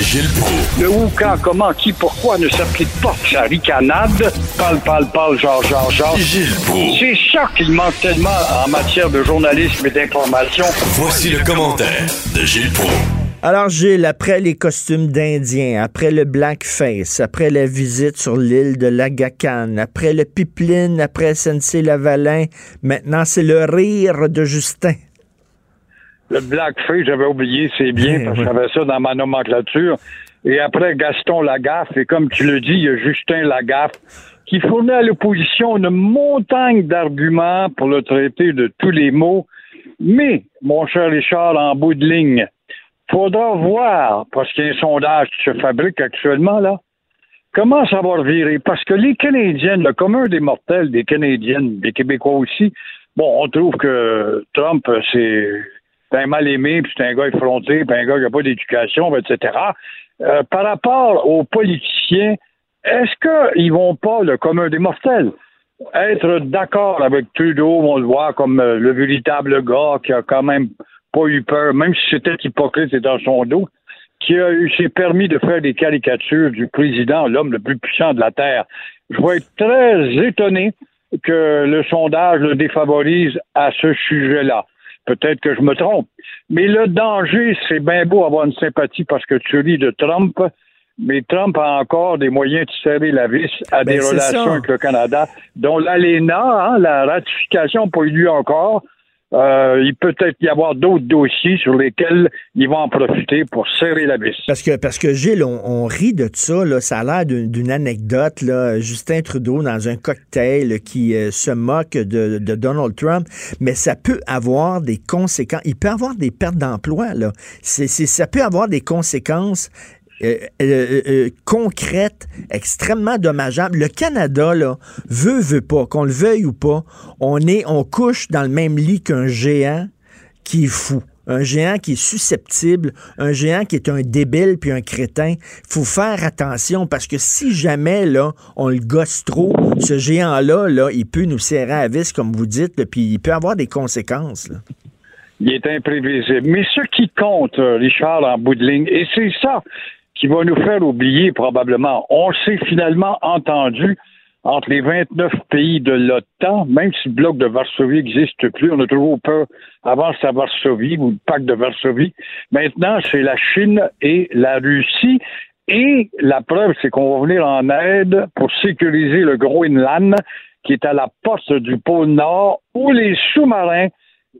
Gilles Proulx. Le où, quand, comment, qui, pourquoi ne s'applique pas sa ricanade? Parle, parle, parle, genre, genre, genre. Gilles Proulx. C'est ça qu'il manque tellement en matière de journalisme et d'information. Voici le commentaire de Gilles Proulx. Alors, Gilles, après les costumes d'Indiens, après le blackface, après la visite sur l'île de l'Agacan, après le pipeline, après SNC-Lavalin, maintenant c'est le rire de Justin. Le blackface, j'avais oublié, c'est bien, parce que j'avais ça dans ma nomenclature. Et après Gaston Lagaffe, et comme tu le dis, il y a Justin Lagaffe, qui fournit à l'opposition une montagne d'arguments pour le traiter de tous les mots. Mais, mon cher Richard, en bout de ligne, faudra voir, parce qu'il y a un sondage qui se fabrique actuellement, là, comment ça va revirer. Parce que les Canadiennes, le commun des mortels, des Canadiennes, des Québécois aussi, bon, on trouve que Trump, c'est mal aimé, puis c'est un gars effronté, puis un gars qui n'a pas d'éducation, etc. Euh, par rapport aux politiciens, est-ce qu'ils vont pas, le commun des mortels, être d'accord avec Trudeau, on le voit comme euh, le véritable gars qui a quand même pas eu peur, même si c'était hypocrite et dans son dos, qui a eu s'est permis de faire des caricatures du président, l'homme le plus puissant de la Terre. Je vais être très étonné que le sondage le défavorise à ce sujet-là. Peut-être que je me trompe. Mais le danger, c'est bien beau avoir une sympathie parce que tu lis de Trump, mais Trump a encore des moyens de serrer la vis à ben, des relations avec le Canada, dont l'ALENA, hein, la ratification pas eu lieu encore, euh, il peut peut-être y avoir d'autres dossiers sur lesquels ils vont en profiter pour serrer la vis. Parce que, parce que Gilles, on, rit de ça. Là, ça a l'air d'une anecdote. Là. Justin Trudeau dans un cocktail qui euh, se moque de, de, Donald Trump, mais ça peut avoir des conséquences. Il peut avoir des pertes d'emploi. Là. C'est, ça peut avoir des conséquences euh, euh, euh, concrète, extrêmement dommageable. Le Canada, là, veut, veut pas, qu'on le veuille ou pas, on est, on couche dans le même lit qu'un géant qui est fou. Un géant qui est susceptible, un géant qui est un débile puis un crétin. faut faire attention parce que si jamais là, on le gosse trop, ce géant-là, là, il peut nous serrer à vis, comme vous dites, puis il peut avoir des conséquences. Il est imprévisible. Mais ce qui compte, Richard, en bout de ligne, et c'est ça qui va nous faire oublier probablement. On s'est finalement entendu entre les 29 pays de l'OTAN, même si le bloc de Varsovie n'existe plus, on a toujours peur avant c'était Varsovie ou le pacte de Varsovie. Maintenant, c'est la Chine et la Russie. Et la preuve, c'est qu'on va venir en aide pour sécuriser le Groenland, qui est à la porte du pôle Nord, où les sous-marins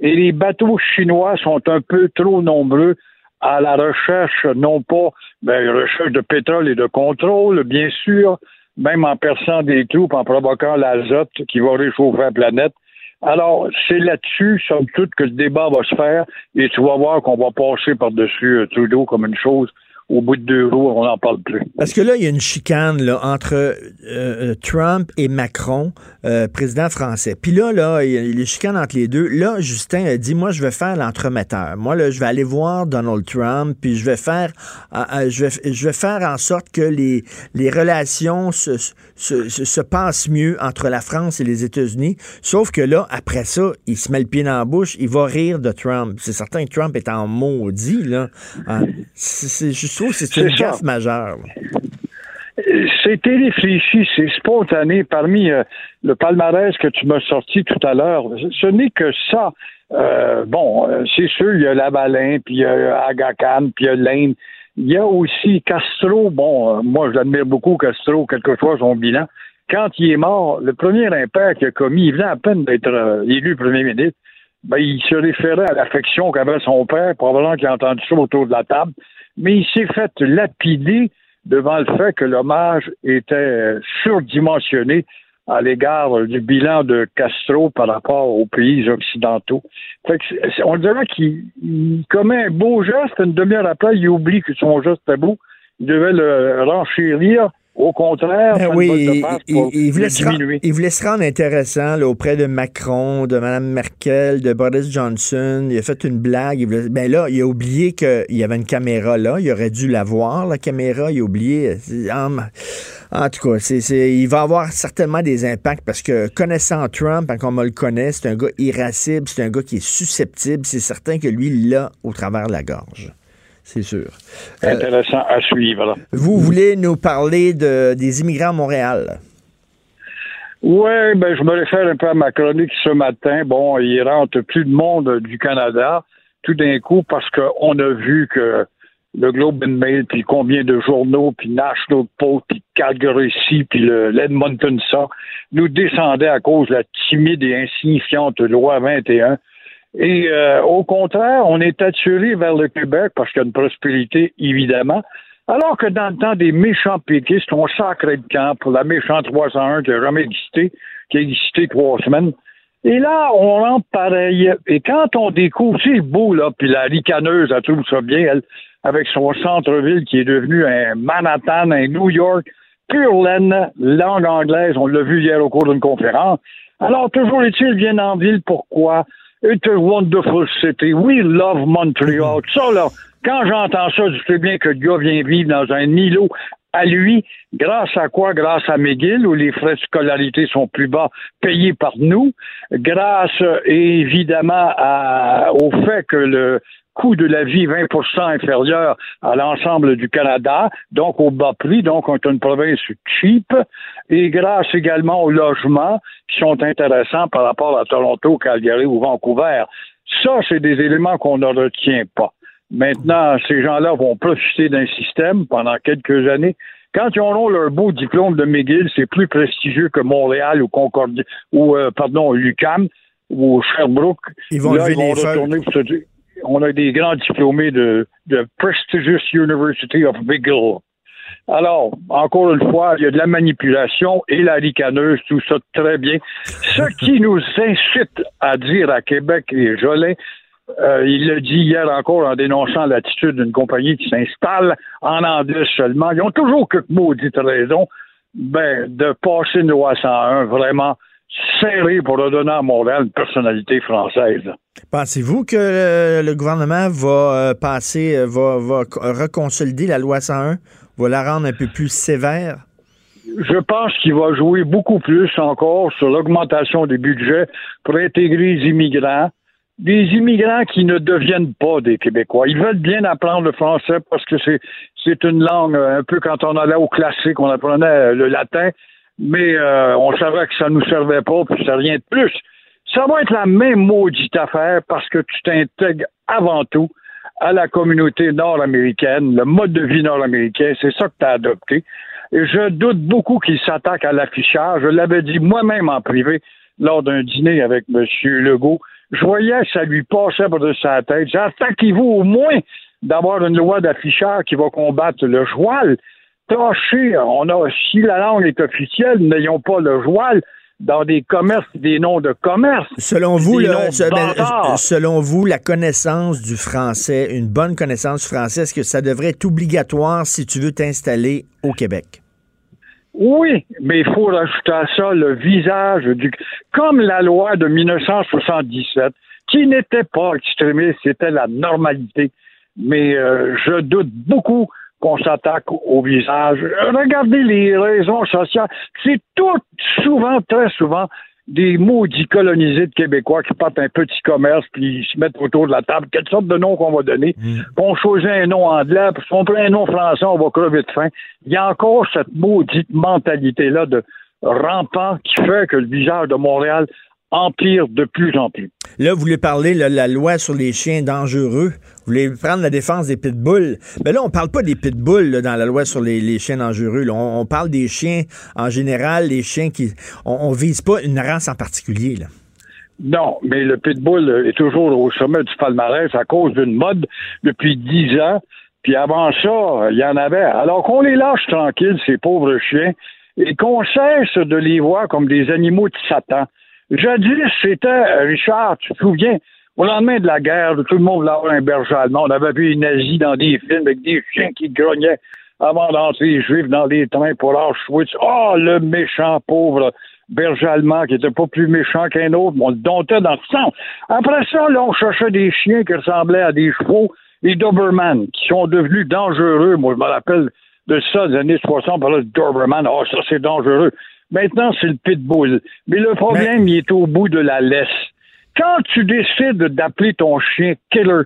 et les bateaux chinois sont un peu trop nombreux à la recherche, non pas ben, recherche de pétrole et de contrôle, bien sûr, même en perçant des troupes, en provoquant l'azote qui va réchauffer la planète. Alors, c'est là-dessus, somme toute, que le débat va se faire, et tu vas voir qu'on va passer par-dessus euh, Trudeau comme une chose au bout de deux jours, on n'en parle plus. Parce que là, il y a une chicane là, entre euh, euh, Trump et Macron, euh, président français. Puis là, là, il y a une chicane entre les deux. Là, Justin a dit, moi, je vais faire l'entremetteur. Moi, là, je vais aller voir Donald Trump, puis je vais faire, vais, je vais faire en sorte que les, relations se, se, se, passent mieux entre la France et les États-Unis. Sauf que là, après ça, il se met le pied dans la bouche, il va rire de Trump. C'est certain que Trump est en maudit, là. Ah, c'est trouve que c'est une gaffe majeure. C'était réfléchi, c'est spontané. Parmi euh, le palmarès que tu m'as sorti tout à l'heure, ce n'est que ça. Euh, bon, euh, c'est sûr, il y a Lavalin, puis il y a Agacan, puis il y a l'Inde. Il y a aussi Castro. Bon, moi, j'admire beaucoup Castro, quelque chose son bilan. Quand il est mort, le premier impact qu'il a commis, il venait à peine d'être élu premier ministre. Ben, il se référait à l'affection qu'avait son père, probablement qu'il a entendu ça autour de la table mais il s'est fait lapider devant le fait que l'hommage était surdimensionné à l'égard du bilan de Castro par rapport aux pays occidentaux. on dirait qu'il commet un beau geste, une demi-heure après, il oublie que son geste était beau. Il devait le renchérir au contraire, ben oui, il, voulait se rendre, intéressant auprès de Macron, de Mme Merkel, de Boris Johnson. Il a fait une blague. Il ben là, il a oublié qu'il y avait une caméra là. Il aurait dû la voir, la caméra. Il a oublié. En, tout cas, il va avoir certainement des impacts parce que connaissant Trump, comme on le connaît, c'est un gars irascible, c'est un gars qui est susceptible. C'est certain que lui, il l'a au travers de la gorge c'est sûr. Euh, Intéressant à suivre. Vous voulez nous parler de, des immigrants à Montréal? Oui, ben, je me réfère un peu à ma chronique ce matin. Bon, il rentre plus de monde du Canada tout d'un coup parce qu'on a vu que le Globe and Mail, puis combien de journaux, puis National Post, puis Calgary puis l'Edmonton ça, nous descendaient à cause de la timide et insignifiante loi 21 et euh, au contraire, on est attiré vers le Québec parce qu'il y a une prospérité, évidemment. Alors que dans le temps des méchants péquistes, on sacrait de camp pour la méchante 301 qui a jamais existé, qui a existé trois semaines. Et là, on rentre pareil. Et quand on découvre, c'est beau, là, puis la ricaneuse, elle trouve ça bien, elle, avec son centre-ville qui est devenu un Manhattan, un New York, pure laine, langue anglaise, on l'a vu hier au cours d'une conférence. Alors, toujours est-il, viennent en ville, pourquoi? It's a wonderful city. We love Montreal. Ça, là, quand j'entends ça, je sais bien que le gars vient vivre dans un îlot à lui, grâce à quoi? Grâce à McGill, où les frais de scolarité sont plus bas, payés par nous, grâce évidemment au fait que le coût de la vie 20% inférieur à l'ensemble du Canada, donc au bas prix, donc on est une province cheap, et grâce également aux logements qui sont intéressants par rapport à Toronto, Calgary ou Vancouver. Ça, c'est des éléments qu'on ne retient pas. Maintenant, ces gens-là vont profiter d'un système pendant quelques années. Quand ils auront leur beau diplôme de McGill, c'est plus prestigieux que Montréal ou Concordia ou euh, pardon, UQAM ou Sherbrooke. Ils vont lever les retourner pour se dire, on a des grands diplômés de, de Prestigious University of McGill. Alors, encore une fois, il y a de la manipulation et la ricaneuse, tout ça très bien. Ce [laughs] qui nous incite à dire à Québec et Jolin, euh, il l'a dit hier encore en dénonçant l'attitude d'une compagnie qui s'installe en anglais seulement. Ils ont toujours quelques maudites raisons ben, de passer une loi 101 vraiment serré pour redonner à Montréal une personnalité française. Pensez-vous que le gouvernement va euh, passer, euh, va, va reconsolider la loi 101, va la rendre un peu plus sévère? Je pense qu'il va jouer beaucoup plus encore sur l'augmentation des budgets pour intégrer les immigrants, des immigrants qui ne deviennent pas des Québécois. Ils veulent bien apprendre le français parce que c'est, c'est une langue, un peu quand on allait au classique, on apprenait le latin, mais euh, on savait que ça nous servait pas, puis c'est rien de plus. Ça va être la même maudite affaire parce que tu t'intègres avant tout à la communauté nord-américaine, le mode de vie nord-américain, c'est ça que tu as adopté. Et je doute beaucoup qu'il s'attaque à l'affichage. Je l'avais dit moi-même en privé lors d'un dîner avec M. Legault. Je voyais que ça lui passait par de sa tête. Attaquez-vous au moins d'avoir une loi d'affichage qui va combattre le joual. Tâchez, on a, si la langue est officielle, n'ayons pas le joual dans des commerces, des noms de commerce. Selon vous, selon vous, la connaissance du français, une bonne connaissance du français, est-ce que ça devrait être obligatoire si tu veux t'installer au Québec? Oui, mais il faut rajouter à ça le visage du... Comme la loi de 1977, qui n'était pas extrémiste, c'était la normalité. Mais euh, je doute beaucoup qu'on s'attaque au visage. Regardez les raisons sociales. C'est tout souvent, très souvent, des maudits colonisés de Québécois qui partent un petit commerce puis ils se mettent autour de la table. Quelle sorte de nom qu'on va donner? Mm. On choisit un nom anglais, puis si on prend un nom français, on va crever de faim. Il y a encore cette maudite mentalité-là de rampant qui fait que le visage de Montréal empire de plus en plus. Là, vous voulez parler de la loi sur les chiens dangereux. Vous voulez prendre la défense des pitbulls. Mais là, on parle pas des pitbulls dans la loi sur les, chiens dangereux. On, parle des chiens en général, les chiens qui... On, vise pas une race en particulier. Là. Non, mais le pitbull est toujours au sommet du palmarès à cause d'une mode depuis dix ans. Puis avant ça, il y en avait. Alors qu'on les lâche tranquilles, ces pauvres chiens, et qu'on cesse de les voir comme des animaux de Satan. Jadis, c'était, Richard, tu te souviens, au lendemain de la guerre, tout le monde voulait avoir un berger allemand. On avait vu les nazis dans des films avec des chiens qui grognaient avant d'entrer les juifs dans des trains pour Auschwitz. Oh, le méchant pauvre berger allemand qui était pas plus méchant qu'un autre, on le domptait dans le sang. Après ça, là, on cherchait des chiens qui ressemblaient à des chevaux, les Doberman, qui sont devenus dangereux. Moi, je me rappelle de ça des années 60, on parlait de Doberman. Oh, ça, c'est dangereux. Maintenant, c'est le pitbull. Mais le problème, il est au bout de la laisse. Quand tu décides d'appeler ton chien Killer,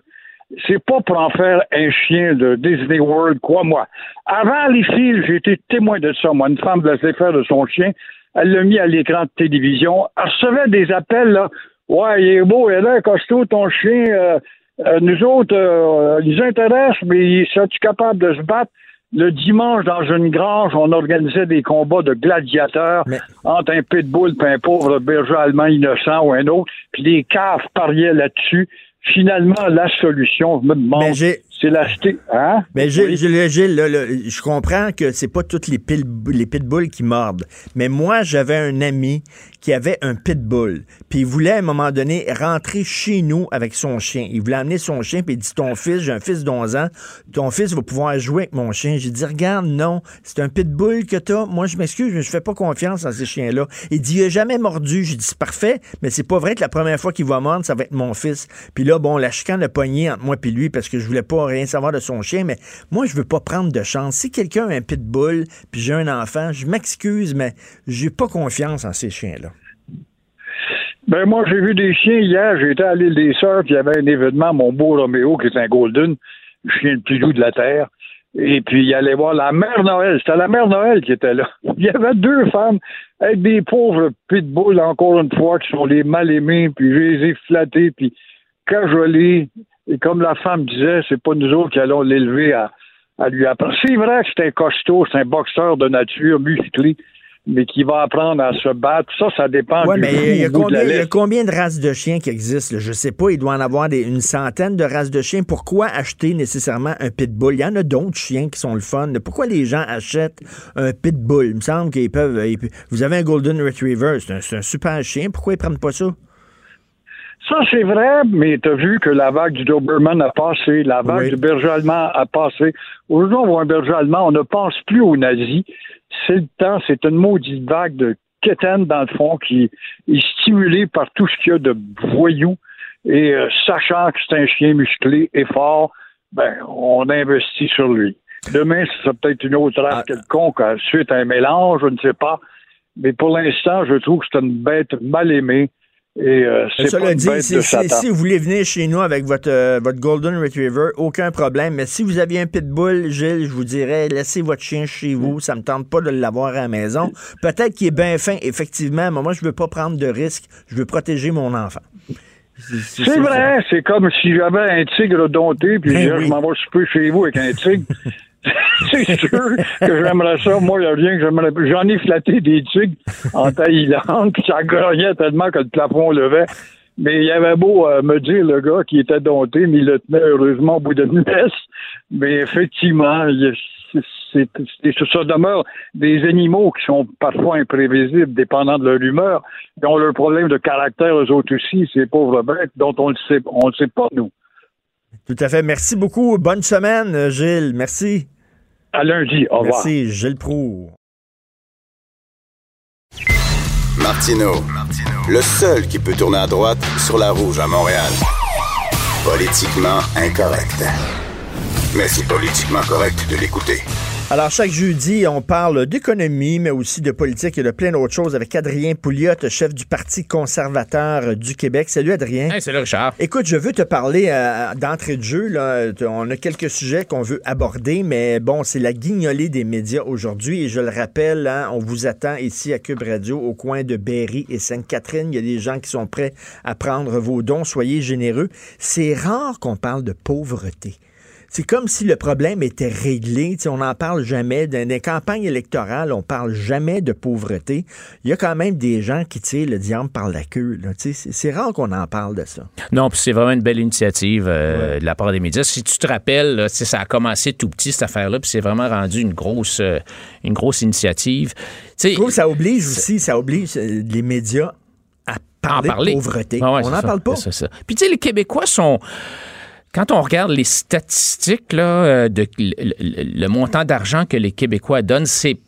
c'est pas pour en faire un chien de Disney World, crois-moi. Avant les fils, j'ai été témoin de ça. Moi, une femme laissait faire de son chien. Elle l'a mis à l'écran de télévision. Elle recevait des appels, là. Ouais, il est beau, il est là, costaud, ton chien. Euh, euh, nous autres, euh, ils intéressent, mais sont-tu capable de se battre? Le dimanche, dans une grange, on organisait des combats de gladiateurs entre un pitbull et un pauvre berger allemand innocent ou un autre, puis les caves pariaient là-dessus. Finalement, la solution, je me demande, c'est l'acheter. Hein? Mais Gilles, Gilles, Gilles, là, là, je comprends que c'est pas toutes les, pil- les pitbulls qui mordent. Mais moi, j'avais un ami qui avait un pitbull. Puis il voulait à un moment donné rentrer chez nous avec son chien. Il voulait amener son chien, puis il dit Ton fils, j'ai un fils d'11 ans, ton fils va pouvoir jouer avec mon chien. J'ai dit Regarde, non, c'est un pitbull que t'as. Moi, je m'excuse, mais je fais pas confiance à ces chiens-là. Il dit Il a jamais mordu. J'ai dit C'est parfait, mais c'est pas vrai que la première fois qu'il va mordre, ça va être mon fils. Puis là, bon, la chicane a pogné entre moi et lui parce que je voulais pas rien savoir de son chien, mais moi, je veux pas prendre de chance. Si quelqu'un a un pitbull, puis j'ai un enfant, je m'excuse, mais j'ai pas confiance en ces chiens-là. Ben moi, j'ai vu des chiens hier. J'étais à l'île des Sœurs, puis il y avait un événement, mon beau Roméo, qui est un Golden, le chien le plus doux de la Terre. Et puis, il allait voir la mère Noël. C'était la mère Noël qui était là. [laughs] Il y avait deux femmes avec des pauvres pitbulls, encore une fois, qui sont les mal aimés, puis je les ai flattés, puis cajolés. Et comme la femme disait, c'est pas nous autres qui allons l'élever à, à lui apprendre. C'est vrai que c'est un costaud, c'est un boxeur de nature musclé, mais qui va apprendre à se battre. Ça, ça dépend Ouais, du mais il y, a combien, il y a laisse. combien de races de chiens qui existent? là? Je sais pas, il doit en avoir des- une centaine de races de chiens. Pourquoi acheter nécessairement un pitbull? Il y en a d'autres chiens qui sont le fun. Pourquoi les gens achètent un pitbull? Il me semble qu'ils peuvent... ils vous avez un Golden Retriever, c'est un, c'est un super chien. Pourquoi ils prennent pas ça? Ça, c'est vrai, mais tu as vu que la vague du Doberman a passé, la vague Oui. du berger allemand a passé. Aujourd'hui, on voit un berger allemand, on ne pense plus aux nazis. C'est le temps, c'est une maudite vague de quétaine, dans le fond, qui est stimulée par tout ce qu'il y a de voyous. Et euh, sachant que c'est un chien musclé et fort, ben, on investit sur lui. Demain, ce sera peut-être une autre race Ah. quelconque, euh, suite à un mélange, je ne sais pas. Mais pour l'instant, je trouve que c'est une bête mal aimée. Et euh, c'est pas dit, bête si, de vous voulez venir chez nous avec votre, euh, votre Golden Retriever, aucun problème. Mais si vous aviez un pitbull, Gilles, je vous dirais, laissez votre chien chez vous. Ça me tente pas de l'avoir à la maison. Peut-être qu'il est bien fin, effectivement, mais moi, je veux pas prendre de risques. Je veux protéger mon enfant. C'est vrai, c'est comme si j'avais un tigre dompté, puis Ben je oui. je m'en vais souper chez vous avec un tigre. [laughs] c'est sûr que j'aimerais ça. Moi, il a rien que j'aimerais. J'en ai flatté des tigres en Thaïlande, puis ça grognait tellement que le plafond levait. Mais il avait beau euh, me dire, le gars, qui était dompté, mais il le tenait heureusement au bout d'une laisse. Mais effectivement, y c'est- ça demeure des animaux qui sont parfois imprévisibles, dépendant de leur humeur. Ils ont leur problème de caractère, eux autres aussi, ces pauvres bêtes, dont on ne sait, on ne sait pas, nous. Tout à fait. Merci beaucoup. Bonne semaine, euh, Gilles. Merci. À lundi. Au revoir. Merci, Gilles Proux. Martino, le seul qui peut tourner à droite sur la rouge à Montréal. Politiquement incorrect. Mais c'est politiquement correct de l'écouter. Alors, chaque jeudi, on parle d'économie, mais aussi de politique et de plein d'autres choses avec Adrien Pouliot, chef du Parti conservateur du Québec. Salut, Adrien. Hey, là, Richard. Écoute, je veux te parler euh, d'entrée de jeu. Là. On a quelques sujets qu'on veut aborder, mais bon, c'est la guignolée des médias aujourd'hui. Et je le rappelle, hein, on vous attend ici à Cube Radio, au coin de Berry et Sainte-Catherine. Il y a des gens qui sont prêts à prendre vos dons. Soyez généreux. C'est rare qu'on parle de pauvreté. C'est comme si le problème était réglé. On n'en parle jamais. Dans les campagnes électorales, on parle jamais de pauvreté. Il y a quand même des gens qui tirent le diable par la queue. C'est rare qu'on en parle de ça. Non, puis c'est vraiment une belle initiative euh, de la part des médias. Si tu te rappelles, là, ça a commencé tout petit, cette affaire-là, puis c'est vraiment rendu une grosse, euh, une grosse initiative. Tu sais, Je trouve que ça oblige aussi, ça oblige euh, les médias à parler, en parler. de pauvreté. Ah ouais, on n'en parle pas. ça. Puis tu sais, les Québécois sont... Quand on regarde les statistiques, là, euh, de, le, le- le montant d'argent que les Québécois donnent, c'est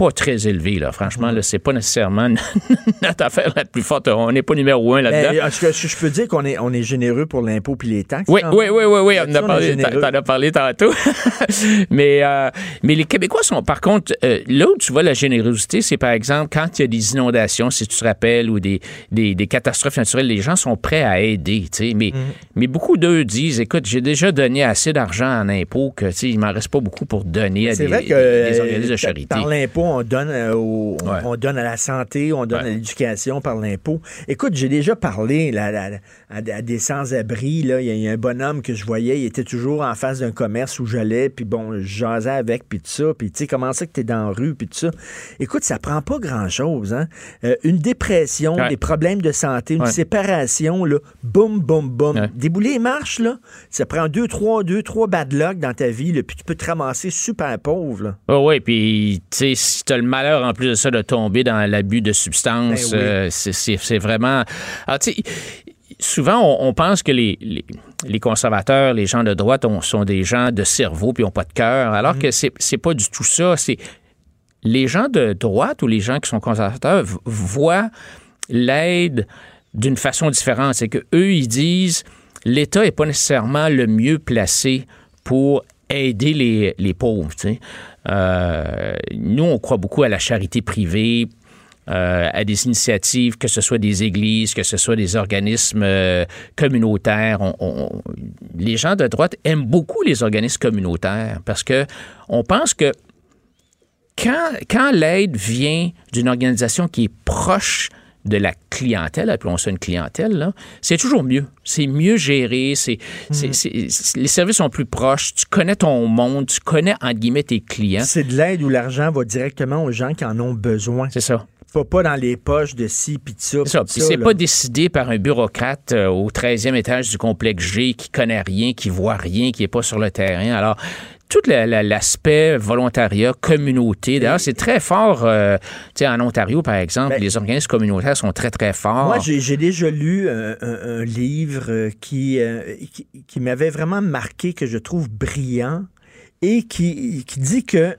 pas très élevé, là. Franchement, là, c'est pas nécessairement [laughs] notre affaire la plus forte. On n'est pas numéro un là-dedans. Mais, est-ce que je peux dire qu'on est, on est généreux pour l'impôt puis les taxes? Oui, quand oui, oui, oui, oui, on a parlé, t'en as parlé tantôt. [laughs] mais, euh, mais les Québécois sont, par contre, euh, là où tu vois la générosité, c'est par exemple quand il y a des inondations, si tu te rappelles, ou des, des, des catastrophes naturelles, les gens sont prêts à aider, tu sais. Mais, Mhm. mais beaucoup d'eux disent, écoute, j'ai déjà donné assez d'argent en impôts que, il m'en reste pas beaucoup pour donner à des, vrai que des- euh, organismes de charité. par l'impôt, on donne, euh, au- on- Ouais. on donne à la santé, on donne Ouais. à l'éducation par l'impôt. Écoute, j'ai déjà parlé là, là, à, à des sans-abri. Il y, a- il y a un bonhomme que je voyais, il était toujours en face d'un commerce où j'allais, puis bon, je jasais avec, puis tout ça. Puis tu sais, comment ça que t'es dans la rue, puis tout ça. Écoute, ça prend pas grand-chose. Hein? Euh, une dépression, Ouais. des problèmes de santé, une séparation, là, boum, boum, boum. Débouler les marches, là, ça prend deux, trois, deux, trois bad luck dans ta vie, là, puis tu peux te ramasser super pauvre. Là. Oh oui, puis tu sais, si tu as le malheur en plus de ça de tomber dans l'abus de substances, Ben oui. euh, c'est- vraiment. Alors, tu sais, souvent, on, pense que les, les, les conservateurs, les gens de droite ont- sont des gens de cerveau puis n'ont pas de cœur, alors Mm. que c'est c'est pas du tout ça. C'est les gens de droite ou les gens qui sont conservateurs voient l'aide d'une façon différente. C'est que eux, ils disent l'État n'est pas nécessairement le mieux placé pour aider les, pauvres. Euh, nous, on croit beaucoup à la charité privée, euh, à des initiatives, que ce soit des églises, que ce soit des organismes euh, communautaires. Les gens de droite aiment beaucoup les organismes communautaires parce que on pense que quand, quand l'aide vient d'une organisation qui est proche de la clientèle, appelons ça une clientèle, c'est toujours mieux. C'est mieux géré, c'est, c'est- les services sont plus proches, tu connais ton monde, tu connais, entre guillemets, tes clients. C'est de l'aide où l'argent va directement aux gens qui en ont besoin. C'est ça. Pas, pas dans les poches de ci puis de ça. C'est ça. c'est pas décidé par un bureaucrate euh, au 13e étage du complexe G qui connaît rien, qui voit rien, qui est pas sur le terrain. Alors, tout la- la- l'aspect volontariat, communauté, d'ailleurs, c'est très fort. euh, tu sais, en Ontario, par exemple, Ben- les organismes communautaires sont très, très forts. Moi, j'ai déjà lu un, un- un livre euh, qui, euh, qui, qui m'avait vraiment marqué, que je trouve brillant, et qui, qui dit que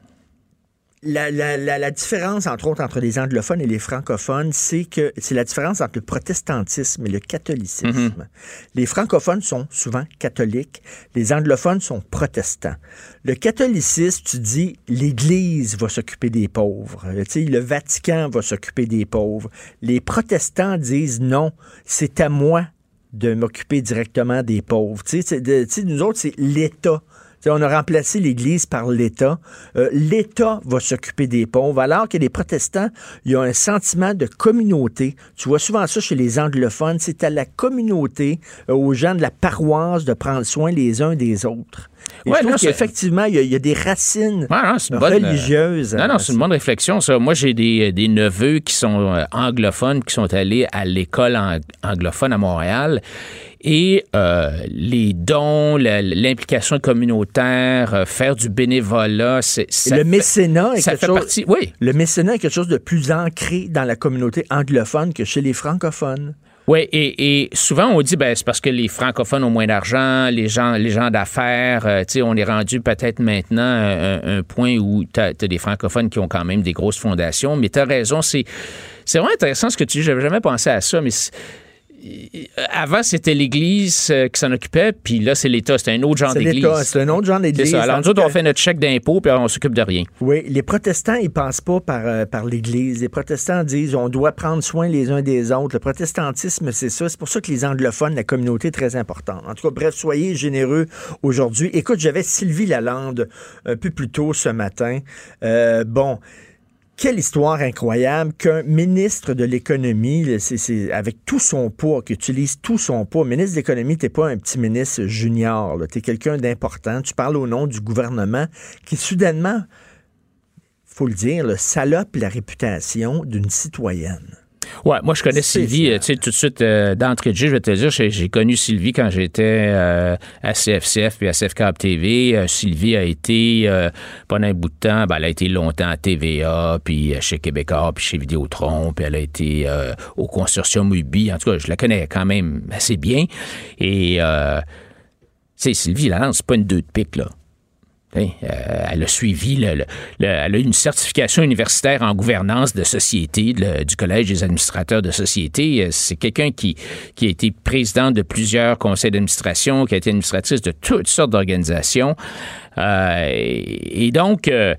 la, la- la- la différence, entre autres, entre les anglophones et les francophones, c'est que c'est la différence entre le protestantisme et le catholicisme. Les francophones sont souvent catholiques, les anglophones sont protestants. Le catholicisme, tu dis, l'Église va s'occuper des pauvres. Euh, tu sais, le Vatican va s'occuper des pauvres. Les protestants disent non, c'est à moi de m'occuper directement des pauvres. Tu sais, c'est de- tu sais, nous autres, c'est l'État. On a remplacé l'Église par l'État. Euh, L'État va s'occuper des pauvres, alors que les protestants, il y a un sentiment de communauté. Tu vois souvent ça chez les anglophones. C'est à la communauté, euh, aux gens de la paroisse, de prendre soin les uns des autres. Et Ouais, je trouve qu'effectivement, il y, a- il y a des racines Ouais, non, c'est une bonne, euh, religieuses. Non, non, c'est une bonne réflexion, ça. Moi, j'ai des, des neveux qui sont anglophones, qui sont allés à l'école ang- anglophone à Montréal. Et euh, les dons, l'implication communautaire, euh, faire du bénévolat, c'est ça le fait- mécénat est ça quelque fait chose... partie. Oui, Le mécénat est quelque chose de plus ancré dans la communauté anglophone que chez les francophones. Oui, et, et souvent on dit ben c'est parce que les francophones ont moins d'argent, les gens les gens d'affaires, euh, tu sais, on est rendu peut-être maintenant à un, un point où tu as, des francophones qui ont quand même des grosses fondations, mais tu as raison, c'est c'est vraiment intéressant ce que tu dis, j'avais jamais pensé à ça, mais avant c'était l'Église euh, qui s'en occupait, puis là c'est l'État, c'est un autre genre C'est d'église. l'État, c'est un autre genre C'est d'église. ça. Alors nous autres, on fait notre chèque d'impôt, puis on s'occupe de rien. Oui, les protestants, ils passent pas par, euh, par l'Église. Les protestants disent on doit prendre soin les uns des autres. Le protestantisme, c'est ça. C'est pour ça que les anglophones, la communauté est très importante. En tout cas, bref, soyez généreux aujourd'hui. Écoute, j'avais Sylvie Lalande un peu plus tôt ce matin. Euh, bon. Quelle histoire incroyable qu'un ministre de l'économie, avec tout son poids, qui utilise tout son poids. Ministre de l'économie, t'es pas un petit ministre junior, tu es quelqu'un d'important. Tu parles au nom du gouvernement qui soudainement faut le dire, là, salope la réputation d'une citoyenne. Ouais, moi je connais Sylvie, euh, tu sais, tout de suite euh, d'entrée de jeu, je vais te dire, j'ai connu Sylvie quand j'étais euh, à CFCF puis à CFCAP TV. Euh, Sylvie a été pendant un bout de temps, ben, elle a été longtemps à TVA, puis chez Québécois, puis chez Vidéotron, puis elle a été au consortium UBI. En tout cas, je la connais quand même assez bien. Et tu sais, Sylvie Lalande, c'est pas une deux de pique, là. Hein, euh, elle a suivi, le- le- le- elle a une certification universitaire en gouvernance de société du Collège des administrateurs de société. Euh, C'est quelqu'un qui, qui a été président de plusieurs conseils d'administration, qui a été administratrice de toutes sortes d'organisations. Euh, et, donc, euh,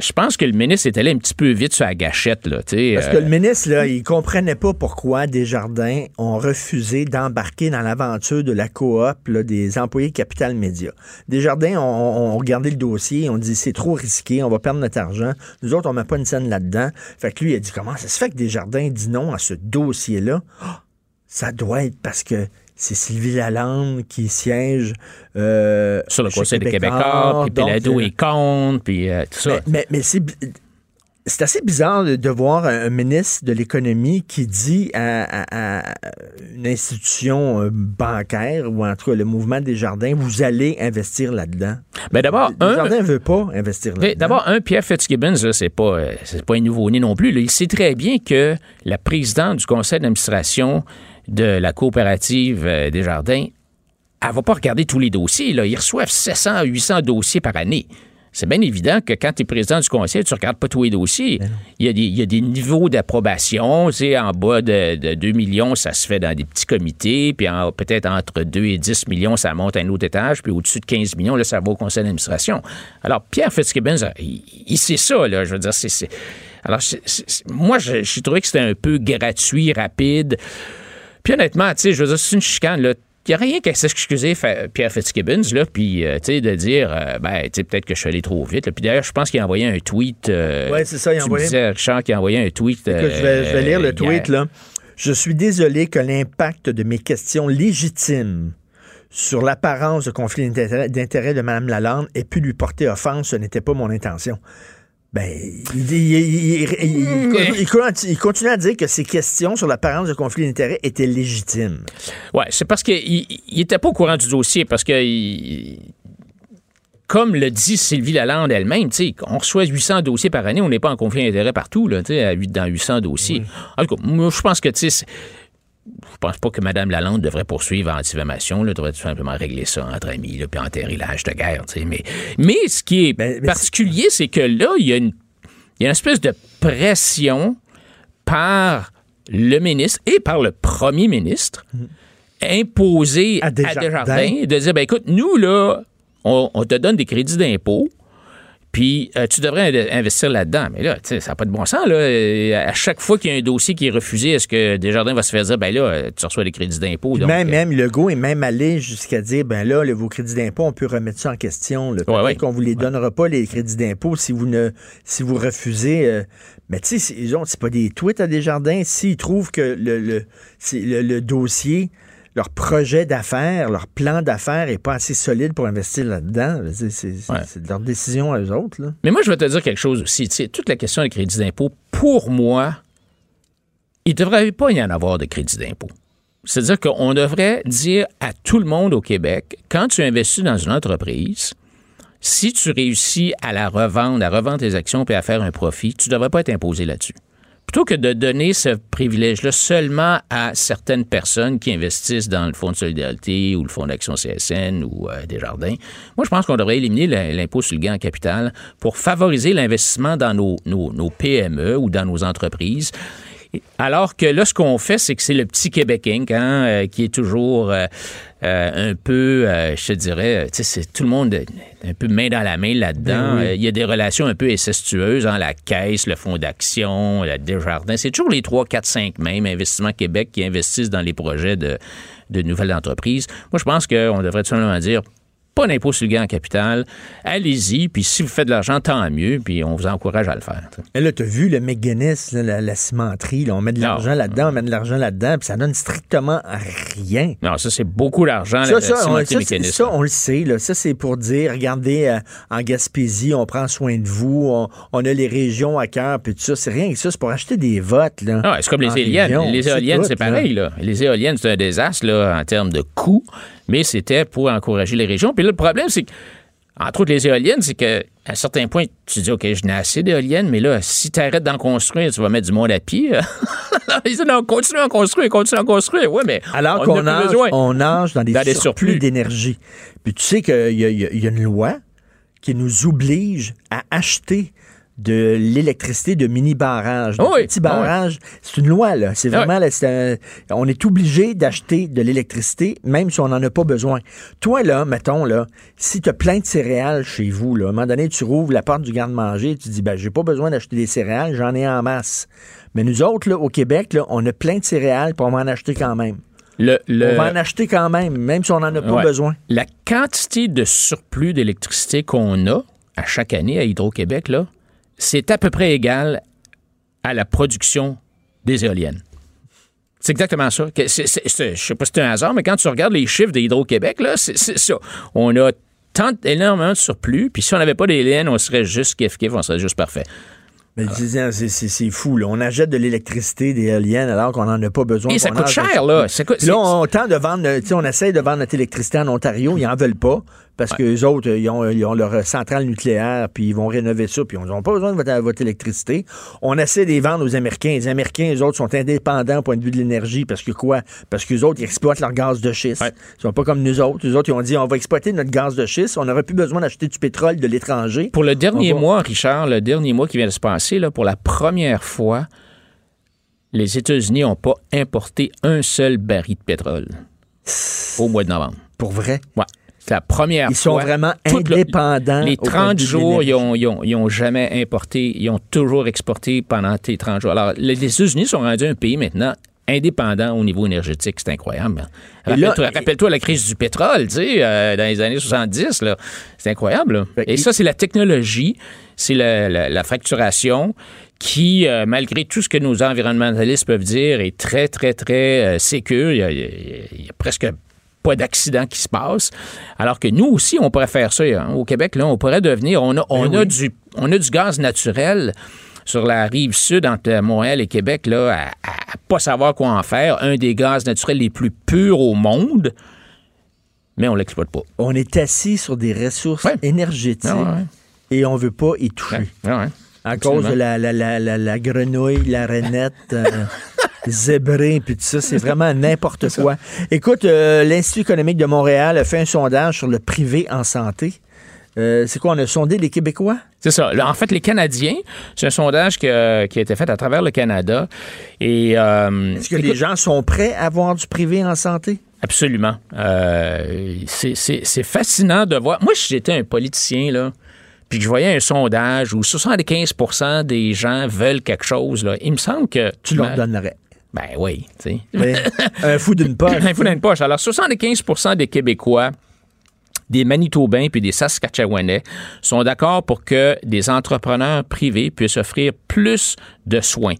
je pense que le ministre est allé un petit peu vite sur la gâchette. Là, Parce que euh, le ministre, là, il comprenait pas pourquoi Desjardins ont refusé d'embarquer dans l'aventure de la coop là, des employés Capital Média. Desjardins ont, ont regardé le dossier, ont dit c'est trop risqué, on va perdre notre argent. Nous autres, on met pas une scène là-dedans. Fait que lui, il a dit comment ça se fait que Desjardins dit non à ce dossier-là? Ah, ça doit être parce que c'est Sylvie Lalande qui siège euh, sur le Conseil des Québécois, puis Pelado euh, est contre, puis euh, tout ça. mais, mais, mais c'est, assez bizarre de, voir un, ministre de l'économie qui dit à, à- à une institution bancaire, ou en tout cas le mouvement des jardins, vous allez investir là-dedans. Ben d'abord, Le un, jardin ne veut pas investir Mais là-dedans. D'abord, un, Pierre Fitzgibbons, c'est pas, c'est pas un nouveau-né non plus. là. Il sait très bien que la présidente du conseil d'administration de la coopérative euh, des jardins, elle va pas regarder tous les dossiers. Là. Ils reçoivent 700 à 800 dossiers par année. C'est bien évident que quand tu es président du conseil, tu ne regardes pas tous les dossiers. Il y, a des, il y a des niveaux d'approbation. En bas de, de 2 millions, ça se fait dans des petits comités. Puis en- peut-être entre 2 et 10 millions, ça monte à un autre étage. Puis au-dessus de 15 millions, là, ça va au conseil d'administration. Alors, Pierre Fitzgibbons, il, il sait ça. Là, je veux dire, c'est... c'est- Alors, c'est- c'est- c'est- moi, je- j'ai trouvé que c'était un peu gratuit, rapide. Puis honnêtement, tu sais, je veux dire, c'est une chicane, là. Il n'y a rien qu'à s'excuser, Pierre Fitzgibbons, là, puis, euh, tu sais, de dire, euh, ben, tu sais, peut-être que je suis allé trop vite. là. Puis d'ailleurs, je pense qu'il a envoyé un tweet. euh, Ouais, c'est ça, il a envoyé- Me disais, Richard, qu'il a envoyé un tweet. Écoute, je, vais, je vais lire le tweet, hier. là. Je suis désolé que l'impact de mes questions légitimes sur l'apparence de conflit d'intérêt de Mme Lalande ait pu lui porter offense. Ce n'était pas mon intention. Ben, il, continue- à dire que ses questions sur l'apparence de conflit d'intérêt étaient légitimes. Ouais, c'est parce qu'il n'était pas au courant du dossier, parce que, comme le dit Sylvie Lalande elle-même, on reçoit 800 dossiers par année, on n'est pas en conflit d'intérêt partout, là, à dans 800 dossiers. En tout cas, moi, je pense que, tu sais, c'est- je pense pas que Mme Lalande devrait poursuivre en diffamation, là, devrait tout simplement régler ça entre amis, là, puis enterrer hache de guerre, tu sais. Mais, mais ce qui est Ben, particulier, c'est que là, il y a une il y a une espèce de pression par le ministre et par le premier ministre imposée À. Desjardins de dire, ben écoute, nous, là, on, on te donne des crédits d'impôt, puis euh, tu devrais in- investir là-dedans. Mais là, ça n'a pas de bon sens. Là. À chaque fois qu'il y a un dossier qui est refusé, est-ce que Desjardins va se faire dire, ben là, euh, tu reçois des crédits d'impôt? même, euh, même Legault est même allé jusqu'à dire, ben là, le- vos crédits d'impôt, on peut remettre ça en question. Peut-être Ouais, ouais. qu'on vous les donnera pas, les crédits d'impôt, si vous ne si vous refusez. euh, mais tu sais, c'est- pas des tweets à Desjardins. S'ils trouvent que le, le, c'est le, le dossier, leur projet d'affaires, leur plan d'affaires est pas assez solide pour investir là-dedans, c'est Ouais. leur décision à eux autres. Là. Mais moi, je vais te dire quelque chose aussi. Tu sais, toute la question des crédits d'impôt, pour moi, il ne devrait pas y en avoir de crédits d'impôt. C'est-à-dire qu'on devrait dire à tout le monde au Québec, quand tu investis dans une entreprise, si tu réussis à la revendre, à revendre tes actions puis à faire un profit, tu ne devrais pas être imposé là-dessus. Plutôt que de donner ce privilège-là seulement à certaines personnes qui investissent dans le Fonds de solidarité ou le Fonds d'action CSN ou euh, des moi, je pense qu'on devrait éliminer l'impôt sur le gain en capital pour favoriser l'investissement dans nos PME ou dans nos entreprises. Alors que là, ce qu'on fait, c'est que c'est le petit Québec Inc., hein, euh, qui est toujours euh, euh, un peu, je te dirais, c'est tout le monde un peu main dans la main là-dedans. Ben oui. Il y a des relations un peu incestueuses, hein, la Caisse, le Fonds d'action, la Desjardins. C'est toujours les 3, 4, 5 mêmes, Investissement Québec, qui investissent dans les projets de, de nouvelles entreprises. Moi, je pense qu'on devrait tout simplement dire pas d'impôt sur le gain en capital. Allez-y, puis si vous faites de l'argent, tant mieux, puis on vous encourage à le faire. tu sais. Mais là, tu as vu le McGuinness, là, la, la cimenterie, là, on met de l'argent là-dedans, on met de l'argent là-dedans, puis ça donne strictement rien. Non, ça, c'est beaucoup d'argent. Ça, la- ça, on, ça, mécanisme. on le sait. Là. Ça, c'est pour dire, regardez, euh, en Gaspésie, on prend soin de vous, on, on a les régions à cœur, puis tout ça. C'est rien que ça, c'est pour acheter des votes. Là, Ah, c'est comme les en éoliennes. région. Les éoliennes, c'est pareil. Là. Les éoliennes, c'est un désastre là, en termes de coûts, mais c'était pour encourager les régions. Puis là, le problème, c'est que, entre autres, les éoliennes, c'est qu'à un certain point, tu dis, OK, je n'ai assez d'éoliennes, mais là, si tu arrêtes d'en construire, tu vas mettre du monde à pied. [laughs] Ils disent, non, continue à en construire, continue à en construire. Oui, mais Alors on qu'on nage, besoin. on nage dans des, Dans surplus, surplus. d'énergie. Puis tu sais qu'il y, y a une loi qui nous oblige à acheter de l'électricité de mini-barrages. Oh oui, petits oh oui. barrages, c'est une loi, là. C'est Ah vraiment, là, un- on est obligé d'acheter de l'électricité, même si on n'en a pas besoin. Toi, là, mettons, là, si tu as plein de céréales chez vous, là, à un moment donné, tu rouvres la porte du garde-manger, tu dis, ben, j'ai pas besoin d'acheter des céréales, j'en ai en masse. Mais nous autres, là, au Québec, là, on a plein de céréales, va en acheter quand même. Le, le- On va en acheter quand même, même si on n'en a pas Ouais. besoin. La quantité de surplus d'électricité qu'on a à chaque année à Hydro-Québec, là, c'est à peu près égal à la production des éoliennes. C'est exactement ça. Je sais pas si c'est un hasard, mais quand tu regardes les chiffres d'Hydro-Québec, là, c'est ça. On a tant énormément de surplus, puis si on n'avait pas d'éoliennes, on serait juste kiff-kiff, on serait juste parfait. Mais c'est- c'est fou, là. On achète de l'électricité, des éoliennes, alors qu'on n'en a pas besoin. Et ça coûte cher, là. Ça coûte- Puis Là, on tente de vendre, on essaie de vendre notre électricité en Ontario, ils en veulent pas, parce que les autres, ils ont, ils ont leur centrale nucléaire, puis ils vont rénover ça, puis ils n'ont pas besoin de votre, votre électricité. On essaie de les vendre aux Américains. Les Américains, les autres, sont indépendants au point de vue de l'énergie, parce que quoi? Parce que les autres, ils exploitent leur gaz de schiste. Ouais. Ils sont pas comme nous autres. Les autres, ils ont dit, on va exploiter notre gaz de schiste, on n'aurait plus besoin d'acheter du pétrole de l'étranger. Pour le dernier va- mois, Richard, le dernier mois qui vient de se passer, là, pour la première fois, les États-Unis n'ont pas importé un seul baril de pétrole au mois de novembre. Pour vrai? Ouais. C'est la première Ils sont fois. vraiment Tout le- indépendants. les au point de 30 vue de jours, ils ont, ils, ont, ils ont jamais importé, ils ont toujours exporté pendant tes 30 jours. Alors, les États-Unis sont rendus un pays maintenant indépendant au niveau énergétique. C'est incroyable. Là- Rappelle-toi la crise du pétrole, tu sais, euh, dans les années 70, là. C'est incroyable. là. Et ça, c'est la technologie, c'est la, la- la fracturation qui, euh, malgré tout ce que nos environnementalistes peuvent dire, est très, très, très euh, sécure. Y a- il y a presque pas d'accident qui se passe. Alors que nous aussi, on pourrait faire ça. hein. Au Québec, là, on pourrait devenir. On a, on Ben a, oui. du, on a du gaz naturel sur la rive sud entre Montréal et Québec, là, à, à pas savoir quoi en faire. Un des gaz naturels les plus purs au monde, mais on l'exploite pas. On est assis sur des ressources Ouais. énergétiques Ah ouais. et on veut pas y toucher. Ouais. À Absolument. cause de la, la, la, la, grenouille, la rainette, euh, [laughs] zébré, puis tout ça, c'est [laughs] vraiment n'importe quoi. Écoute, euh, l'Institut économique de Montréal a fait un sondage sur le privé en santé. Euh, c'est quoi, on a sondé les Québécois? C'est ça. En fait, les Canadiens, c'est un sondage que- qui a été fait à travers le Canada. Et euh, Est-ce que écoute, les gens sont prêts à avoir du privé en santé? Absolument. Euh, c'est- fascinant de voir. Moi, si j'étais un politicien, là, puis que je voyais un sondage où 75% des gens veulent quelque chose, là, il me semble que. Tu leur donnerais. Ben oui, tu sais. Mais [laughs] un fou d'une poche. Un fou dans une poche. Alors, 75% des Québécois, des Manitobains puis des Saskatchewanais sont d'accord pour que des entrepreneurs privés puissent offrir plus de soins,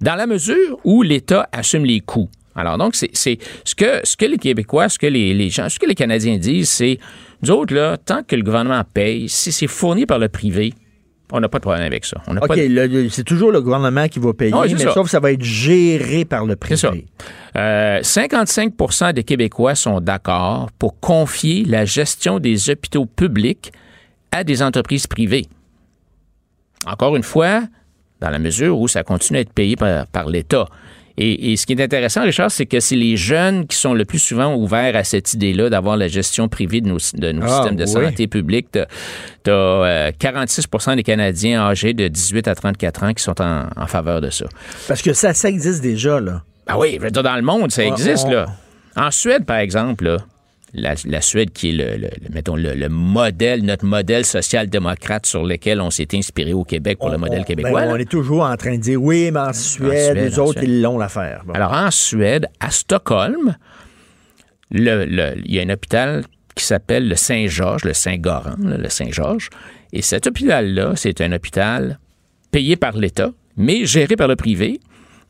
dans la mesure où l'État assume les coûts. Alors, donc, c'est c'est- ce que, ce que les Québécois, ce que les, les gens, ce que les Canadiens disent, c'est, nous autres, là, tant que le gouvernement paye, si c'est fourni par le privé, on n'a pas de problème avec ça. On OK, de- c'est toujours le gouvernement qui va payer, mais ça. sauf que ça va être géré par le privé. C'est ça. Euh, 55 des Québécois sont d'accord pour confier la gestion des hôpitaux publics à des entreprises privées. Encore une fois, dans la mesure où ça continue à être payé par, par l'État. Et, et ce qui est intéressant, Richard, c'est que c'est les jeunes qui sont le plus souvent ouverts à cette idée-là d'avoir la gestion privée de nos, de nos Ah, systèmes de oui. santé publique. Tu as, 46% des Canadiens âgés de 18 à 34 ans qui sont en, en faveur de ça. Parce que ça, ça existe déjà, là. Ben oui, dans le monde, ça Ah, existe, on- là. En Suède, par exemple, là, la, la Suède qui est le, mettons, le, le modèle, notre modèle social-démocrate sur lequel on s'est inspiré au Québec pour le modèle On- québécois. ben, on est toujours en train de dire oui, mais en Suède, les autres, Suède. ils l'ont l'affaire. Bon. Alors, en Suède, à Stockholm, il y a un hôpital qui s'appelle le Saint-Georges, le Saint-Goran, le Saint-Georges. Et cet hôpital-là, c'est un hôpital payé par l'État, mais géré par le privé,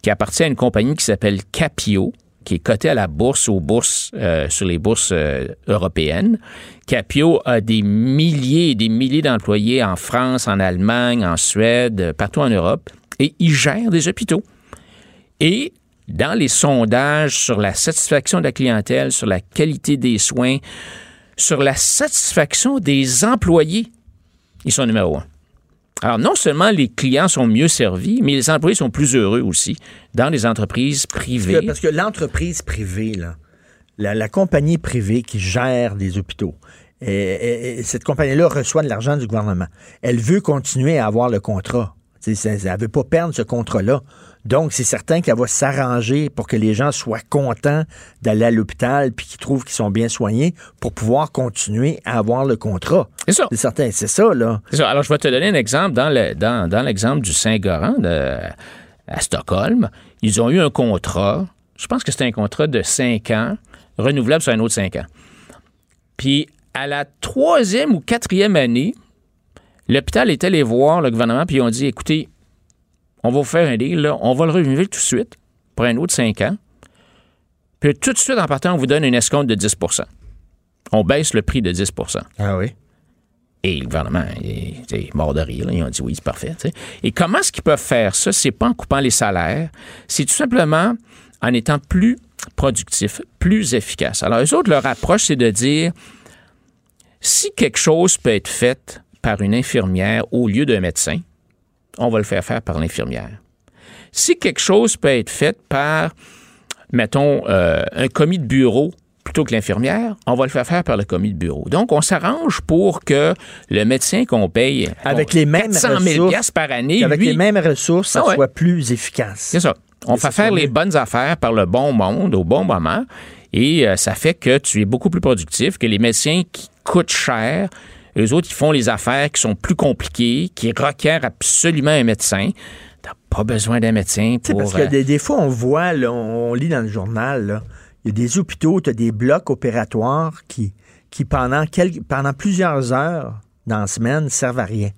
qui appartient à une compagnie qui s'appelle Capio, qui est cotée à la bourse, aux bourses, euh, sur les bourses euh, européennes. Capio a des milliers et des milliers d'employés en France, en Allemagne, en Suède, euh, partout en Europe, et il gère des hôpitaux. Et dans les sondages sur la satisfaction de la clientèle, sur la qualité des soins, sur la satisfaction des employés, ils sont numéro un. Alors, non seulement les clients sont mieux servis, mais les employés sont plus heureux aussi dans les entreprises privées. parce que l'entreprise privée, là, la, compagnie privée qui gère des hôpitaux, Et, et cette compagnie-là reçoit de l'argent du gouvernement. Elle veut continuer à avoir le contrat. Elle ne veut pas perdre ce contrat-là. Donc, c'est certain qu'elle va s'arranger pour que les gens soient contents d'aller à l'hôpital puis qu'ils trouvent qu'ils sont bien soignés pour pouvoir continuer à avoir le contrat. C'est ça. C'est certain, c'est ça, là. C'est ça. Alors, je vais te donner un exemple dans, le, dans, dans l'exemple du Saint-Goran à Stockholm. Ils ont eu un contrat, je pense que c'était un contrat de cinq ans, renouvelable sur un autre cinq ans. Puis, à la troisième ou quatrième année, l'hôpital est allé voir le gouvernement, puis ils ont dit écoutez, on va vous faire un deal, là, on va le renouveler tout de suite pour un autre 5 ans. Puis tout de suite, en partant, on vous donne une escompte de 10% On baisse le prix de 10% Ah oui? Et le gouvernement est, mort de rire. Ils ont dit oui, c'est parfait. Et comment est-ce qu'ils peuvent faire ça? C'est pas en coupant les salaires, c'est tout simplement en étant plus productifs, plus efficaces. Alors, eux autres, leur approche, c'est de dire si quelque chose peut être fait par une infirmière au lieu d'un médecin, on va le faire faire par l'infirmière. Si quelque chose peut être fait par, mettons, euh, un commis de bureau plutôt que l'infirmière, on va le faire faire par le commis de bureau. Donc, on s'arrange pour que le médecin qu'on paye avec les mêmes 400 000 par année, avec les mêmes ressources, ça ah soit plus efficace. C'est ça. On fait faire les bonnes affaires par le bon monde au bon moment et euh, ça fait que tu es beaucoup plus productif que les médecins qui coûtent cher eux autres, ils font les affaires qui sont plus compliquées, qui requièrent absolument un médecin. T'as pas besoin d'un médecin pour... parce que des, fois, on voit, on, lit dans le journal, il y a des hôpitaux, tu as des blocs opératoires qui, qui pendant, quelques, pendant plusieurs heures dans la semaine, servent à rien.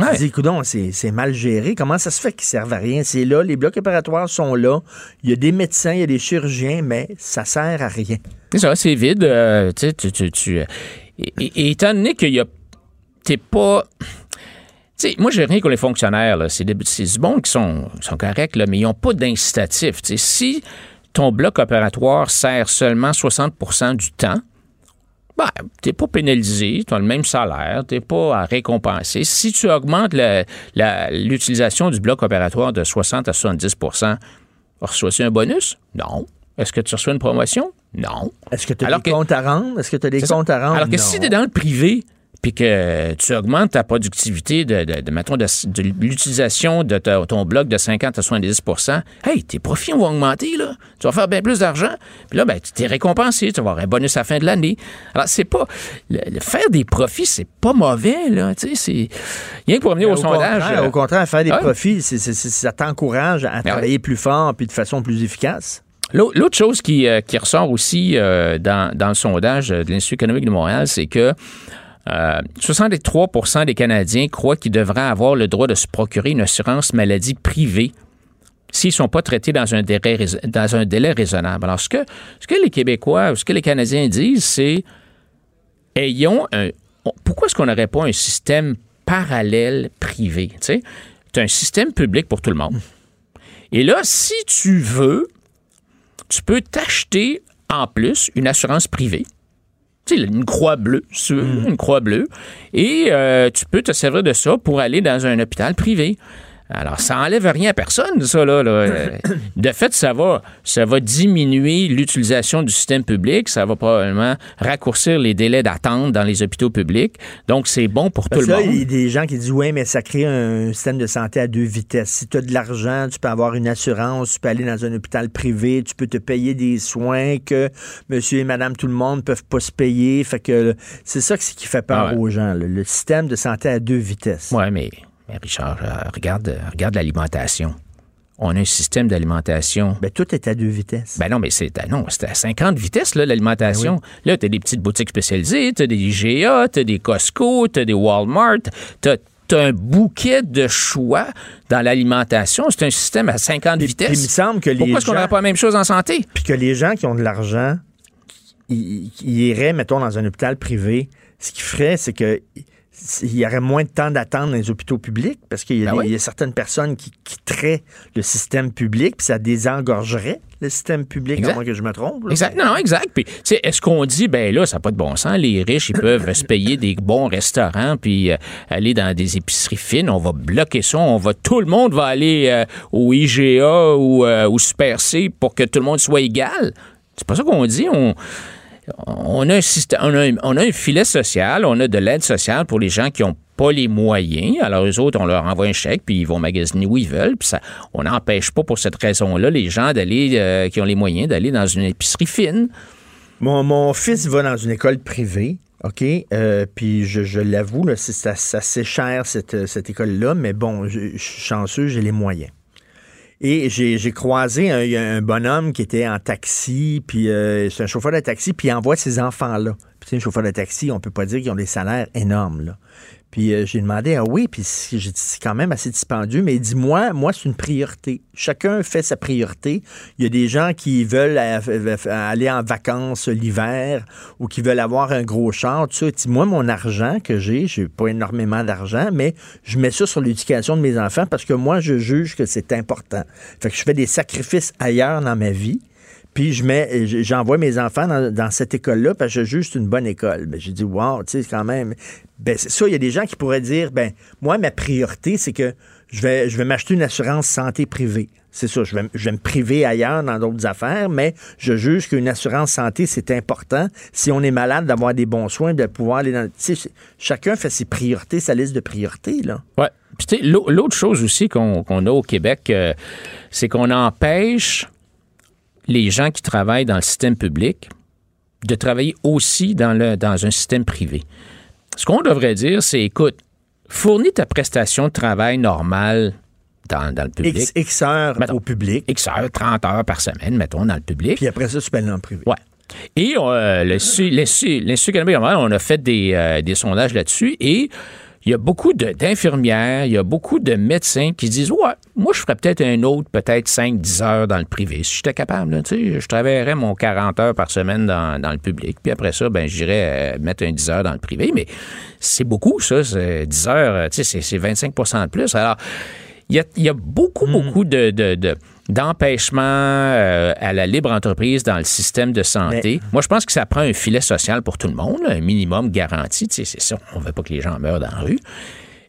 Ouais. Tu dis, c'est mal géré. Comment ça se fait qu'ils servent à rien? C'est là, les blocs opératoires sont là. Il y a des médecins, il y a des chirurgiens, mais ça sert à rien. C'est ça, c'est vide. Euh, tu, tu, tu, et, étant donné qu'il y a. T'es pas. sais, moi, j'ai rien contre les fonctionnaires. C'est du bon qui sont, sont corrects, mais ils n'ont pas d'incitatif. Si ton bloc opératoire sert seulement 60% du temps, ben, t'es pas pénalisé, tu as le même salaire, t'es pas à récompenser. Si tu augmentes l'utilisation du bloc opératoire de 60 à 70% reçois-tu un bonus? Non. Est-ce que tu reçois une promotion? Non. Est-ce que tu as des comptes à rendre? Est-ce que tu as des comptes à rendre? Alors que si tu es dans le privé, puis que tu augmentes ta productivité de, de, de, l'utilisation de ton bloc de 50 à 70% hey, tes profits vont augmenter, là. Tu vas faire bien plus d'argent. Puis là, ben, tu es récompensé, tu vas avoir un bonus à la fin de l'année. Alors, c'est pas... Le, faire des profits, c'est pas mauvais, là. Tu sais, c'est... Rien que pour venir au, sondage... Contraire, Au contraire, faire des profits, ça t'encourage à ben travailler plus fort puis de façon plus efficace. L'autre chose qui, euh, ressort aussi euh, dans, le sondage de l'Institut économique de Montréal, c'est que 63% euh, des Canadiens croient qu'ils devraient avoir le droit de se procurer une assurance maladie privée s'ils ne sont pas traités dans un délai, raisonnable. Alors, ce que, ce que les Québécois ou ce que les Canadiens disent, c'est ayons un. Pourquoi est-ce qu'on n'aurait pas un système parallèle privé? Tu as un système public pour tout le monde. Et là, si tu veux, tu peux t'acheter en plus une assurance privée. Tu sais, une croix bleue, hmm. une croix bleue. Et euh, tu peux te servir de ça pour aller dans un hôpital privé. Alors, ça enlève rien à personne, ça, là. De fait, ça va, ça va diminuer l'utilisation du système public. Ça va probablement raccourcir les délais d'attente dans les hôpitaux publics. Donc, c'est bon pour tout le monde. Il y a des gens qui disent, oui, mais ça crée un système de santé à deux vitesses. Si tu as de l'argent, tu peux avoir une assurance, tu peux aller dans un hôpital privé, tu peux te payer des soins que monsieur et madame tout le monde peuvent pas se payer. Fait que c'est ça qui fait peur ah aux gens, le système de santé à deux vitesses. Oui, mais Richard, euh, regarde, regarde l'alimentation. On a un système d'alimentation. Ben, tout est à deux vitesses. Ben non, mais c'est à, non, à 50 vitesses, l'alimentation. Ben là, tu as des petites boutiques spécialisées, tu as des IGA, tu as des Costco, tu as des Walmart, tu as un bouquet de choix dans l'alimentation. C'est un système à 50 vitesses. il me semble que les Pourquoi est-ce qu'on n'aurait pas la même chose en santé? Puis que les gens qui ont de l'argent, ils, iraient, mettons, dans un hôpital privé. Ce qu'ils feraient, c'est que il y aurait moins de temps d'attente dans les hôpitaux publics parce qu'il y, a ben certaines personnes qui quitteraient le système public, puis ça désengorgerait le système public, à moins que je me trompe. Exact. Non, non, exact. Puis, est-ce qu'on dit, ben là, ça n'a pas de bon sens, les riches, ils peuvent se payer des bons restaurants, puis euh, aller dans des épiceries fines, on va bloquer ça, on va, tout le monde va aller euh, au IGA ou euh, au Super C pour que tout le monde soit égal? C'est pas ça qu'on dit. On on a un filet social, on a de l'aide sociale pour les gens qui ont pas les moyens. Alors, eux autres, on leur envoie un chèque, puis ils vont magasiner où ils veulent. Puis ça, on n'empêche pas pour cette raison-là les gens d'aller, euh, qui ont les moyens, d'aller dans une épicerie fine. Mon, fils va dans une école privée. OK? Euh, puis je, l'avoue, c'est assez cher, cette, école-là, mais bon, je suis chanceux, j'ai les moyens. Et j'ai croisé un, bonhomme qui était en taxi, puis euh, c'est un chauffeur de taxi, puis il envoie ses enfants-là. Puis tu sais, un chauffeur de taxi, on peut pas dire qu'ils ont des salaires énormes, là. Puis euh, j'ai demandé, ah oui, puis j'ai c'est quand même assez dispendieux, mais dit, moi, moi, c'est une priorité. Chacun fait sa priorité. Il y a des gens qui veulent aller en vacances l'hiver ou qui veulent avoir un gros char. Il dit, moi, mon argent que j'ai, j'ai pas énormément d'argent, mais je mets ça sur l'éducation de mes enfants parce que moi, je juge que c'est important. Fait que je fais des sacrifices ailleurs dans ma vie. Puis je mets, j'envoie mes enfants dans, cette école-là parce que je juge c'est une bonne école. Ben, j'ai dit, wow, tu sais, quand même. Ben, c'est ça, il y a des gens qui pourraient dire, ben, moi, ma priorité, c'est que je vais, je vais m'acheter une assurance santé privée. C'est ça, je vais, je vais me priver ailleurs dans d'autres affaires, mais je juge qu'une assurance santé, c'est important. Si on est malade, d'avoir des bons soins, de pouvoir aller dans. Tu sais, chacun fait ses priorités, sa liste de priorités, là. Ouais. Puis, tu sais, l'au- l'autre chose aussi qu'on qu'on a au Québec, euh, c'est qu'on empêche les gens qui travaillent dans le système public de travailler aussi dans, le, dans un système privé. Ce qu'on devrait dire, c'est, écoute, fournis ta prestation de travail normale dans, dans le public. X, X heures Mettons. au public, X heures, 30 heures par semaine, mettons, dans le public. puis après ça, tu peux aller dans le privé. Ouais. Et euh, l'Institut canadien on a fait des, euh, des sondages là-dessus et il y a beaucoup d'infirmières, il y a beaucoup de médecins qui disent Ouais, moi, je ferais peut-être un autre, peut-être 5-10 heures dans le privé. Si j'étais capable, là, je travaillerais mon 40 heures par semaine dans, dans le public. Puis après ça, ben, j'irais euh, mettre un 10 heures dans le privé. Mais c'est beaucoup, ça. c'est 10 heures, c'est 25% de plus. Alors, il y a, il y a beaucoup, beaucoup de, de- de- d'empêchements euh, à la libre entreprise dans le système de santé. Moi, je pense que ça prend un filet social pour tout le monde, un minimum garanti. Tu sais, c'est ça, on ne veut pas que les gens meurent dans la rue.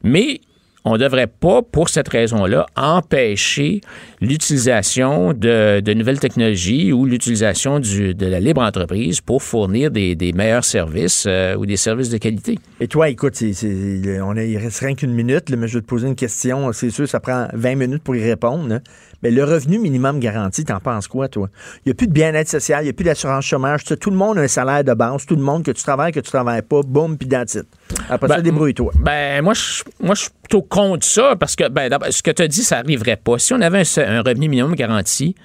Mais on ne devrait pas, pour cette raison-là, empêcher l'utilisation de, de nouvelles technologies ou l'utilisation de la libre entreprise pour fournir des, meilleurs services euh, ou des services de qualité. Et toi, écoute, c'est- on il reste rien qu'une minute, mais je vais te poser une question. C'est sûr, ça prend 20 minutes pour y répondre. hein. Mais le revenu minimum garanti, t'en penses quoi, toi? Il n'y a plus de bien-être social, il n'y a plus d'assurance chômage. Tout le monde a un salaire de base. Tout le monde, que tu travailles, que tu travailles pas, boum, puis that's it. Après ça, Ben, débrouille-toi. Ben, moi, je, moi, je suis plutôt contre ça parce que, ben, ce que tu as dit, ça n'arriverait pas. Si on avait un, un revenu minimum garanti,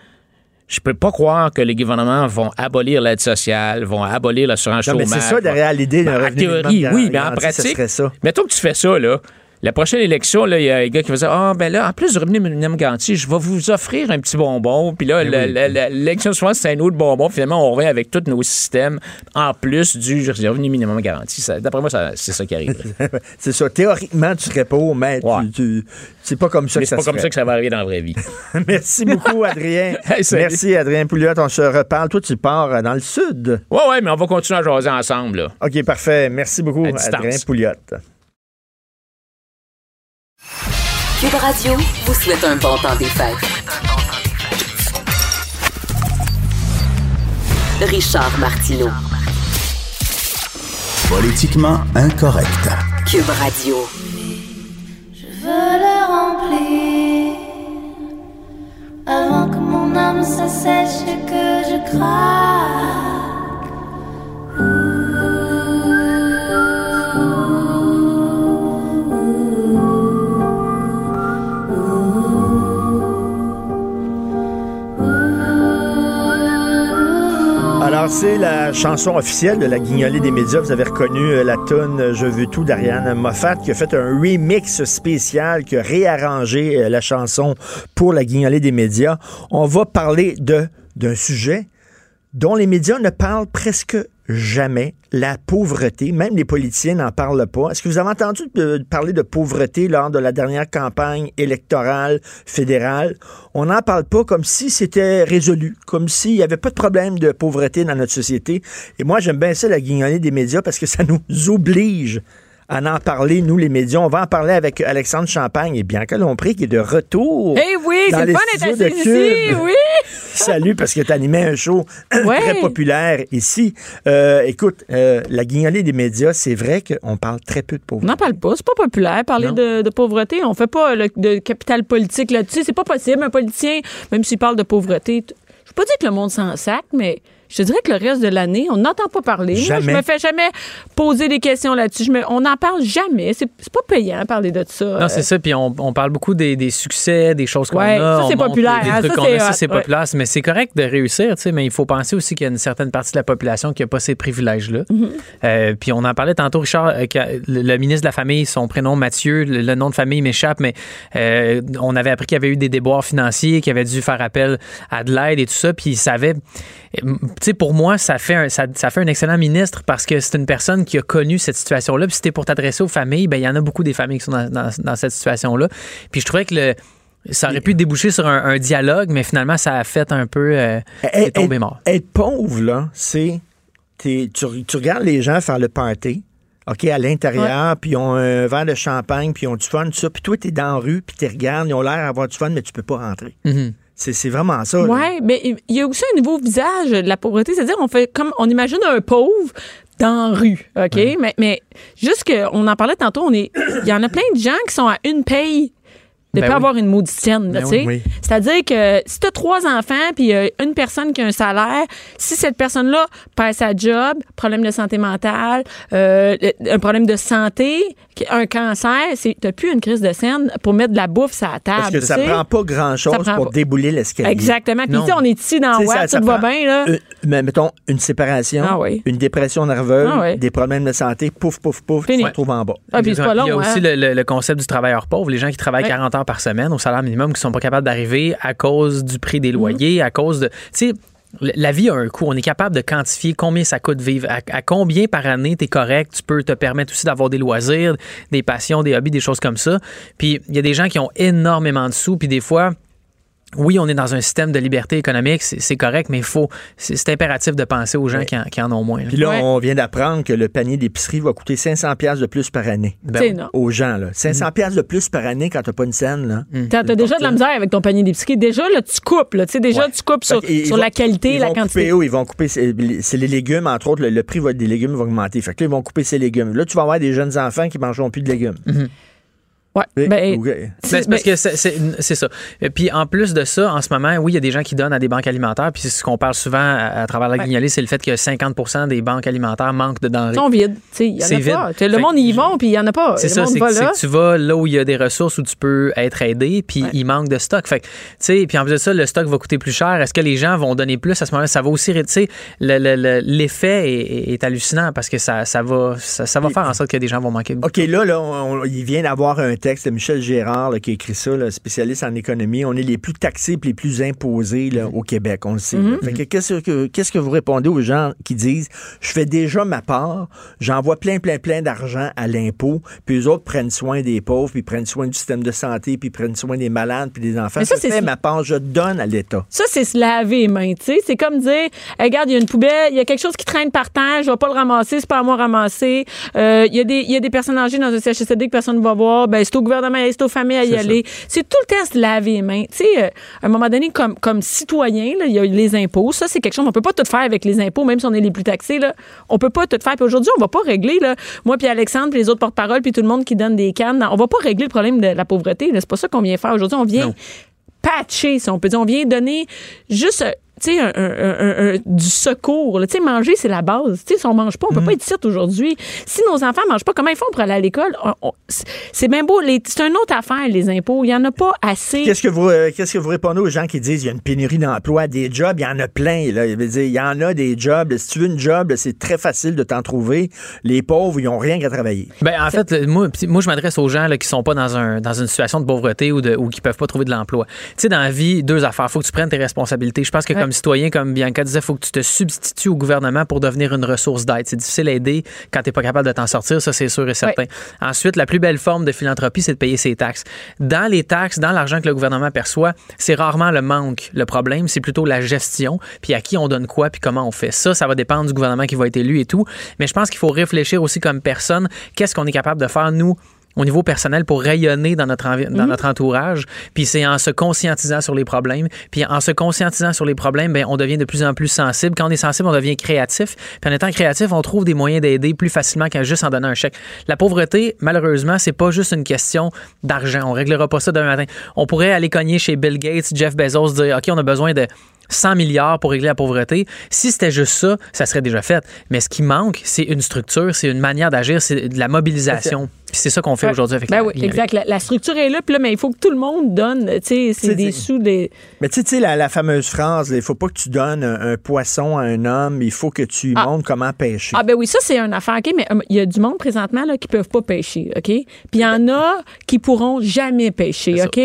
je peux pas croire que les gouvernements vont abolir l'aide sociale, vont abolir l'assurance chômage. c'est ça derrière l'idée d'un Ben, en revenu théorie, minimum oui, mais en ça pratique, serait ça. mettons que tu fais ça, là. La prochaine élection, il y a un gars qui va dire Ah, ben là, en plus du revenu minimum garanti, je vais vous offrir un petit bonbon. Puis là, Ben l'élection suivante, c'est un autre bonbon. Finalement, on revient avec tous nos systèmes en plus du revenu minimum garanti. D'après moi, c'est ça qui arrive. [laughs] C'est ça. Théoriquement, tu serais pauvre, mais tu- Ouais. tu- c'est pas comme ça Mais que c'est ça pas comme ça que ça va arriver dans la vraie vie. [laughs] Merci beaucoup, Adrien. [laughs] Hey. Merci, Adrien Pouliot. On se reparle. Toi, tu pars euh, dans le sud. Ouais, ouais, mais on va continuer à jaser ensemble, là. OK, parfait. Merci beaucoup. Adrien Pouliot. Cube Radio vous souhaite un bon temps des fêtes. Richard Martineau. Politiquement incorrect. Cube Radio. Je veux le remplir avant que mon âme s'assèche et que je craque. C'est la chanson officielle de la guignolée des médias. Vous avez reconnu euh, la tune Je veux tout d'Ariane Moffat qui a fait un remix spécial, qui a réarrangé euh, la chanson pour la guignolée des médias. On va parler de d'un sujet dont les médias ne parlent presque jamais, la pauvreté. Même les politiciens n'en parlent pas. Est-ce que vous avez entendu parler de pauvreté lors de la dernière campagne électorale fédérale? On n'en parle pas comme si c'était résolu, comme s'il n'y avait pas de problème de pauvreté dans notre société. Et moi, j'aime bien ça, la guignolée des médias, parce que ça nous oblige à en parler, nous, les médias. On va en parler avec Alexandre Champagne et Bianca Lompré, qui est de retour. Eh oui, c'est le fun d'être ici, oui. [laughs] Salut, parce que tu animé un show [clears throat] Ouais. très populaire ici. Euh, écoute, euh, la guignolée des médias, c'est vrai qu'on parle très peu de On pauvreté. n'en parle pas. C'est pas populaire. Parler de, de pauvreté, on fait pas le- de capital politique là-dessus. C'est pas possible. Un politicien, même s'il parle de pauvreté, je veux pas dire que le monde s'en sac, mais je te dirais que le reste de l'année, on n'entend pas parler. Moi, Jamais. je me fais jamais poser des questions là-dessus. Me- on n'en parle jamais. C'est pas payant parler de ça. Non, c'est ça. Puis on, on parle beaucoup des, des succès, des choses qu'on Ouais, a. ça, c'est populaire, Des trucs ça, qu'on c'est ouais. populaire. Mais c'est correct de réussir, tu sais. Mais il faut penser aussi qu'il y a une certaine partie de la population qui n'a pas ces privilèges-là. Mm-hmm. Euh, puis on en parlait tantôt, Richard, euh, le, le ministre de la Famille, son prénom Mathieu, le, le nom de famille m'échappe, mais euh, on avait appris qu'il y avait eu des déboires financiers, qu'il avait dû faire appel à de l'aide et tout ça. Puis il savait. Tu sais, pour moi, ça fait, un, ça, ça fait un excellent ministre parce que c'est une personne qui a connu cette situation-là. Puis si c'était pour t'adresser aux familles, ben il y en a beaucoup des familles qui sont dans, dans- dans cette situation-là. Puis je trouvais que le, ça aurait pu déboucher sur un, un dialogue, mais finalement, ça a fait un peu. euh, c'est tombé être, mort. être pauvre, là, c'est. Tu, tu regardes les gens faire le party. OK, à l'intérieur, puis ils ont un verre de champagne, puis ils ont du fun, tout ça. Puis toi, t'es dans la rue, puis tu regardes, ils ont l'air d'avoir du fun, mais tu peux pas rentrer. Mhm. C'est c'est vraiment ça. Ouais, mais il y a aussi un nouveau visage de la pauvreté, c'est-à-dire on fait comme on imagine un pauvre dans la rue, OK? Mais mais juste que on en parlait tantôt, on est il y en a plein de gens qui sont à une paye de Ben pas oui. avoir une mauditienne, Ben tu sais. oui. C'est-à-dire que si tu as trois enfants puis a une personne qui a un salaire, si cette personne-là perd sa job, problème de santé mentale, euh, un problème de santé, un cancer, c'est t'as plus une crise de scène pour mettre de la bouffe sur la table. Parce que ça tu sais. prend pas grand-chose pour pas. débouler l'escalier. Exactement. Puis tu on est ici dans Tu le sais, ça- ça tout va bien là. Euh, mais mettons, une séparation, Ah oui. une dépression nerveuse, Ah oui. des problèmes de santé, pouf, pouf, pouf, Fini. tu te retrouves en bas. Ah, puis c'est pas long, Il y a hein. aussi le, le- le concept du travailleur pauvre, les gens qui travaillent Ouais. 40 heures par semaine au salaire minimum, qui sont pas capables d'arriver à cause du prix des loyers, à cause de. Tu sais, la vie a un coût. On est capable de quantifier combien ça coûte vivre, à, à combien par année tu es correct, tu peux te permettre aussi d'avoir des loisirs, des passions, des hobbies, des choses comme ça. Puis il y a des gens qui ont énormément de sous, puis des fois, oui, on est dans un système de liberté économique, c'est correct, mais il faut, c'est impératif de penser aux gens qui, en, qui en ont moins. là. Puis là, Ouais. on vient d'apprendre que le panier d'épicerie va coûter 500 pièces de plus par année Ben aux gens. Là. 500 pièces de plus par année quand t'as pas une scène. Là. T'as t'as déjà de la misère avec ton panier d'épicerie. Déjà, là, tu coupes. Là, Tu sais, déjà, Ouais. tu coupes sur, sur vont- la qualité, ils la vont quantité. Couper, où ils vont couper, c'est c'est les légumes, entre autres, le, le prix va- des légumes va augmenter. Fait que là, ils vont couper ces légumes. Là, tu vas avoir des jeunes enfants qui mangeront plus de légumes. Ouais. Oui, Ben, ou- Ben, c'est parce que c'est- ça. Et puis en plus de ça, en ce moment, oui, il y a des gens qui donnent à des banques alimentaires. Puis c'est ce qu'on parle souvent à, à travers la Ouais. guignolée, c'est le fait que 50 des banques alimentaires manquent de denrées. Ils sont vides. Tu sais, Il y en C'est a vide. pas. Le Fait monde y va, puis il y en a pas. C'est ça, monde c'est va que, c'est là. que tu vas là où il y a des ressources où tu peux être aidé, puis Ouais. il manque de stock. Fait que, tu sais, puis en plus de ça, le stock va coûter plus cher. Est-ce que les gens vont donner plus à ce moment-là? Ça va aussi, tu sais, le- le- le- l'effet est, est hallucinant parce que ça, ça va, ça, ça va faire en sorte que des gens vont manquer. beaucoup. OK, là, là on- on- il vient d'avoir un texte de Michel Gérard là, qui a écrit ça, là, spécialiste en économie. On est les plus taxés et les plus imposés là, au Québec, on le sait. que qu'est-ce que vous répondez aux gens qui disent Je fais déjà ma part, j'envoie plein, plein, plein d'argent à l'impôt, puis eux autres prennent soin des pauvres, puis prennent soin du système de santé, puis prennent soin des malades, puis des enfants. Mais ça, je c'est- fais ma part, je donne à l'État. Ça, c'est se laver les mains, tu sais. C'est comme dire, Hey, regarde, il y a une poubelle, il y a quelque chose qui traîne par terre, je vais pas le ramasser, c'est pas à moi de ramasser. Euh, Il y, a des- il y a des personnes âgées dans un CHSLD que personne ne va voir. Ben, c'est au gouvernement, c'est aux familles à y aller. C'est tout le temps se laver les mains. Tu sais, euh, à un moment donné, comme, comme citoyen, il y a les impôts. Ça, c'est quelque chose, on peut pas tout faire avec les impôts, même si on est les plus taxés, là. On peut pas tout faire. Puis aujourd'hui, on va pas régler, là. Moi, puis Alexandre, puis les autres porte-parole, puis tout le monde qui donne des cannes. On va pas régler le problème de la pauvreté. C'est pas ça qu'on vient faire aujourd'hui. On vient Non. patcher, si on peut dire. On vient donner juste, euh, tu sais, un, un- un- un- du secours. Tu sais, manger, c'est la base. Tu sais, si on mange pas, on peut pas être ici aujourd'hui. Si nos enfants mangent pas, comment ils font pour aller à l'école? C'est- bien beau. C'est une autre affaire, les impôts. Il y en a pas assez. Qu'est-ce que vous euh, qu'est-ce que vous répondez aux gens qui disent il y a une pénurie d'emploi, des jobs, il y en a plein là, il veut dire il y en a des jobs, si tu veux une job, c'est très facile de t'en trouver. Les pauvres, ils ont rien qu'à travailler. Ben, en fait, moi, moi je m'adresse aux gens là, qui sont pas dans, un, dans une situation de pauvreté ou, de, ou qui peuvent pas trouver de l'emploi. Tu sais, dans la vie, deux affaires. faut que tu prennes tes responsabilités. Je pense que, Ouais. comme comme citoyen, comme Bianca disait, il faut que tu te substitues au gouvernement pour devenir une ressource d'aide. C'est difficile à aider quand tu n'es pas capable de t'en sortir, ça c'est sûr et certain. Ensuite, la plus belle forme de philanthropie, c'est de payer ses taxes. Dans les taxes, dans l'argent que le gouvernement perçoit, c'est rarement le manque. Le problème, c'est plutôt la gestion, puis à qui on donne quoi, puis comment on fait. Ça, ça va dépendre du gouvernement qui va être élu et tout. Mais je pense qu'il faut réfléchir aussi comme personne, qu'est-ce qu'on est capable de faire, nous, au niveau personnel pour rayonner dans notre, envi- dans Mhm. notre entourage. Puis c'est en se conscientisant sur les problèmes. Puis en se conscientisant sur les problèmes, ben, on devient de plus en plus sensible. Quand on est sensible, on devient créatif. Puis en étant créatif, on trouve des moyens d'aider plus facilement qu'à juste en donner un chèque. La pauvreté, malheureusement, c'est pas juste une question d'argent. On réglera pas ça demain matin. On pourrait aller cogner chez Bill Gates, Jeff Bezos, dire OK, on a besoin de 100 milliards pour régler la pauvreté. Si c'était juste ça, ça serait déjà fait. Mais ce qui manque, c'est une structure, c'est une manière d'agir, c'est de la mobilisation. Puis c'est ça qu'on fait Ouais. aujourd'hui avec Ben la oui, exact. La, la structure est là, puis là, mais il faut que tout le monde donne, tu sais, c'est des sous, des... Mais tu sais, tu sais, la, la fameuse phrase, il faut pas que tu donnes un, un poisson à un homme, il faut que tu lui Ah. montres comment pêcher. Ah ben oui, ça c'est une affaire, OK, mais euh, il y a du monde présentement là, qui peuvent pas pêcher, OK? Puis il y en a qui pourront jamais pêcher, OK?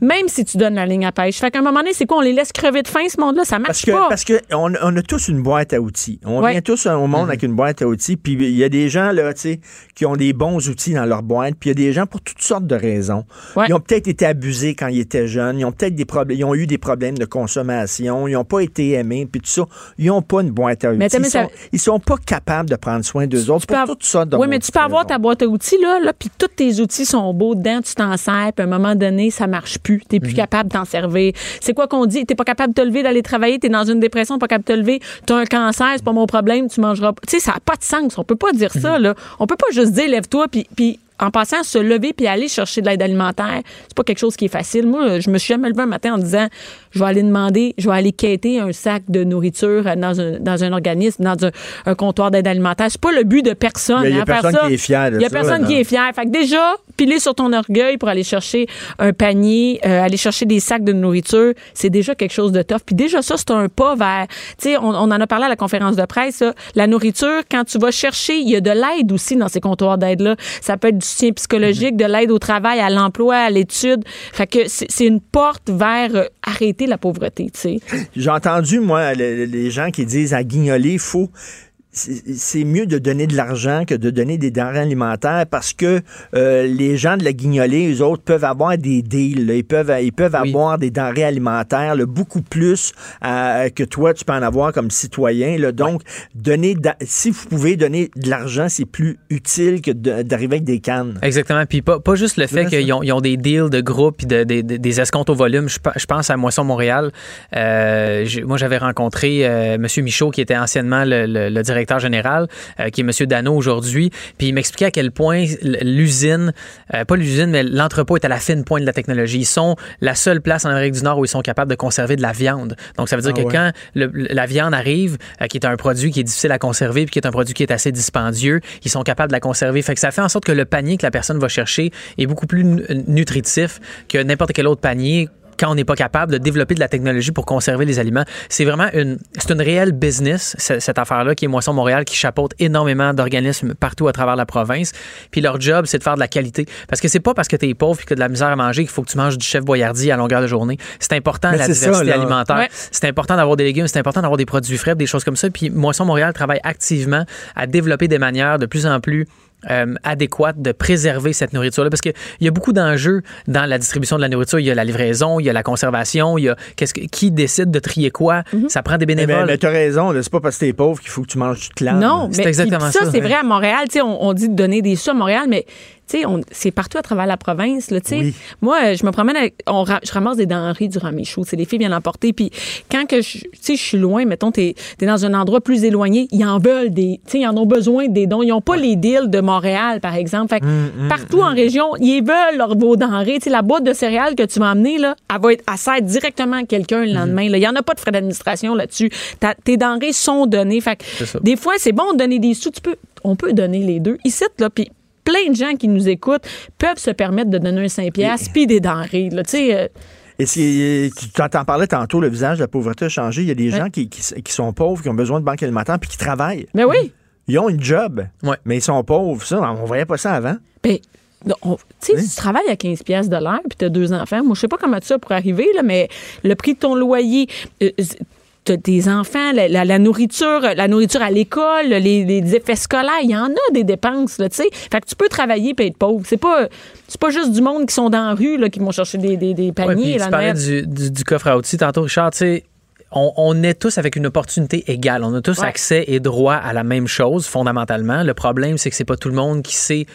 Même si tu donnes la ligne à pêche. Fait qu'à un moment donné, c'est quoi? On les laisse crever de faim, ce monde-là? Ça Parce marche que, pas. parce que on, on a tous une boîte à outils. On Ouais. vient tous au monde avec une boîte à outils. Puis il y a des gens là, tu sais, qui ont des bons outils dans leur boîte. Puis il y a des gens pour toutes sortes de raisons. Ouais. Ils ont peut-être été abusés quand ils étaient jeunes. Ils ont peut-être des problèmes. Ils ont eu des problèmes de consommation. Ils n'ont pas été aimés. Puis tout ça. Ils n'ont pas une boîte à outils. Mais ils, ça- sont, ils sont pas capables de prendre soin d'eux autres peux pour av- toutes sortes de Oui, mais tu peux avoir ta boîte à outils, là, là puis tous tes outils sont beaux dedans, tu t'en sers, puis à un moment donné, ça marche plus. Tu Mhm. plus capable d'en servir. C'est quoi qu'on dit? Tu pas capable de te lever, d'aller travailler, tu es dans une dépression, pas capable de te lever, tu as un cancer, c'est pas mon problème, tu mangeras pas. Tu sais, ça n'a pas de sens. On peut pas dire Mhm. ça, là. On peut pas juste dire, lève-toi, puis. puis en passant, se lever puis aller chercher de l'aide alimentaire, c'est pas quelque chose qui est facile. Moi, je me suis jamais levé un matin en disant, je vais aller demander, je vais aller quêter un sac de nourriture dans un, dans un organisme, dans un, un comptoir d'aide alimentaire. C'est pas le but de personne. Il y a hein, personne ça. qui est fier de Il y a ça, personne là. qui est fier. Fait que déjà, piler sur ton orgueil pour aller chercher un panier, euh, aller chercher des sacs de nourriture, c'est déjà quelque chose de tough. Puis déjà, ça, c'est un pas vers. Tu sais, on, on en a parlé à la conférence de presse. là. La nourriture, quand tu vas chercher, il y a de l'aide aussi dans ces comptoirs d'aide-là. Ça peut être du psychologique, de l'aide au travail, à l'emploi, à l'étude. Fait que c'est une porte vers euh, arrêter la pauvreté, tu sais. J'ai entendu, moi, le- le- les gens qui disent à guignoler, il faut. C'est- mieux de donner de l'argent que de donner des denrées alimentaires parce que euh, les gens de la guignolée, eux autres, peuvent avoir des deals. là. Ils peuvent, ils peuvent Oui. avoir des denrées alimentaires là, beaucoup plus euh, que toi, tu peux en avoir comme citoyen. là. Donc, donner si vous pouvez donner de l'argent, c'est plus utile que d'arriver avec des cannes. Exactement. Puis pas, pas juste le fait qu'ils ont, des deals de groupe puis de, de- de- des escomptes au volume. Je, pe- je pense à Moisson Montréal. Euh, moi, j'avais rencontré euh, M. Michaud, qui était anciennement le, le- le directeur général, euh, qui est M. Dano aujourd'hui. Puis il m'expliquait à quel point l'usine, euh, pas l'usine, mais l'entrepôt est à la fine pointe de la technologie. Ils sont la seule place en Amérique du Nord où ils sont capables de conserver de la viande. Donc, ça veut dire Ah que ouais. quand le- la viande arrive, euh, qui est un produit qui est difficile à conserver, puis qui est un produit qui est assez dispendieux, ils sont capables de la conserver. Fait que ça fait en sorte que le panier que la personne va chercher est beaucoup plus nu- nutritif que n'importe quel autre panier quand on n'est pas capable de développer de la technologie pour conserver les aliments. C'est vraiment une, c'est une réelle business, ce- cette affaire-là, qui est Moisson Montréal, qui chapeaute énormément d'organismes partout à travers la province. Puis leur job, c'est de faire de la qualité. Parce que c'est pas parce que tu es pauvre et que de la misère à manger qu'il faut que tu manges du chef boyardi à longueur de journée. C'est important, Mais la ça, diversité alimentaire. Ouais. C'est important d'avoir des légumes, c'est important d'avoir des produits frais, des choses comme ça. Puis Moisson Montréal travaille activement à développer des manières de plus en plus euh, adéquates de préserver cette nourriture-là? Parce qu'il y a beaucoup d'enjeux dans la distribution de la nourriture. Il y a la livraison, il y a la conservation, il y a qu'est-ce que- qui décide de trier quoi? Ça prend des Mais, bénévoles. mais tu as raison, c'est pas parce que t'es pauvre qu'il faut que tu manges du clan. Non, C'est exactement ça, ça, c'est ouais. vrai à Montréal. Tu sais, on, on dit de donner des sous à Montréal, mais tu sais, on- c'est partout à travers la province. Là. Oui. Moi, euh, je me promène, avec, on, je ramasse des denrées durant mes shows. C'est les filles viennent emporter. Puis quand que je, tu sais, je suis loin, mettons, tu es, dans un endroit plus éloigné, ils en veulent des, ils en ont besoin des dons. Ils n'ont pas les deals de Montréal, par exemple. Fait que Hum, partout en région, ils veulent leur, vos denrées. La boîte de céréales que tu m'as amenée, là, elle va être, sert directement à quelqu'un le lendemain. là. Il n'y en a pas de frais d'administration là-dessus. Tes denrées sont données. Fait que des fois, c'est bon de donner des sous. Tu peux, on peut donner les deux. Ici, là, puis plein de gens qui nous écoutent peuvent se permettre de donner un 5 piastres puis des denrées. Là, tu sais, euh, Et si, tu t'en t'en parlais tantôt, le visage de la pauvreté a changé. Il y a des gens qui, qui, qui sont pauvres, qui ont besoin de banque alimentaire, puis qui travaillent. mais oui. Ils ont une job, Ouais. mais ils sont pauvres. Ça, on voyait pas ça avant. Ben, tu sais, si tu travailles à 15 pièces de l'heure puis tu as deux enfants, moi, je sais pas comment tu as pour arriver, là, mais le prix de ton loyer, euh, t'as tes enfants, la, la- la nourriture, la nourriture à l'école, les, les effets scolaires, il y en a des dépenses, là, tu sais. Fait que tu peux travailler et être pauvre. C'est pas, c'est pas juste du monde qui sont dans la rue, là, qui vont chercher des, des, des Ouais, paniers. là, tu parlais du, du- du coffre à outils tantôt, Richard. Tu sais, on, on est tous avec une opportunité égale. On a tous Ouais. accès et droit à la même chose, fondamentalement. Le problème, c'est que c'est pas tout le monde qui sait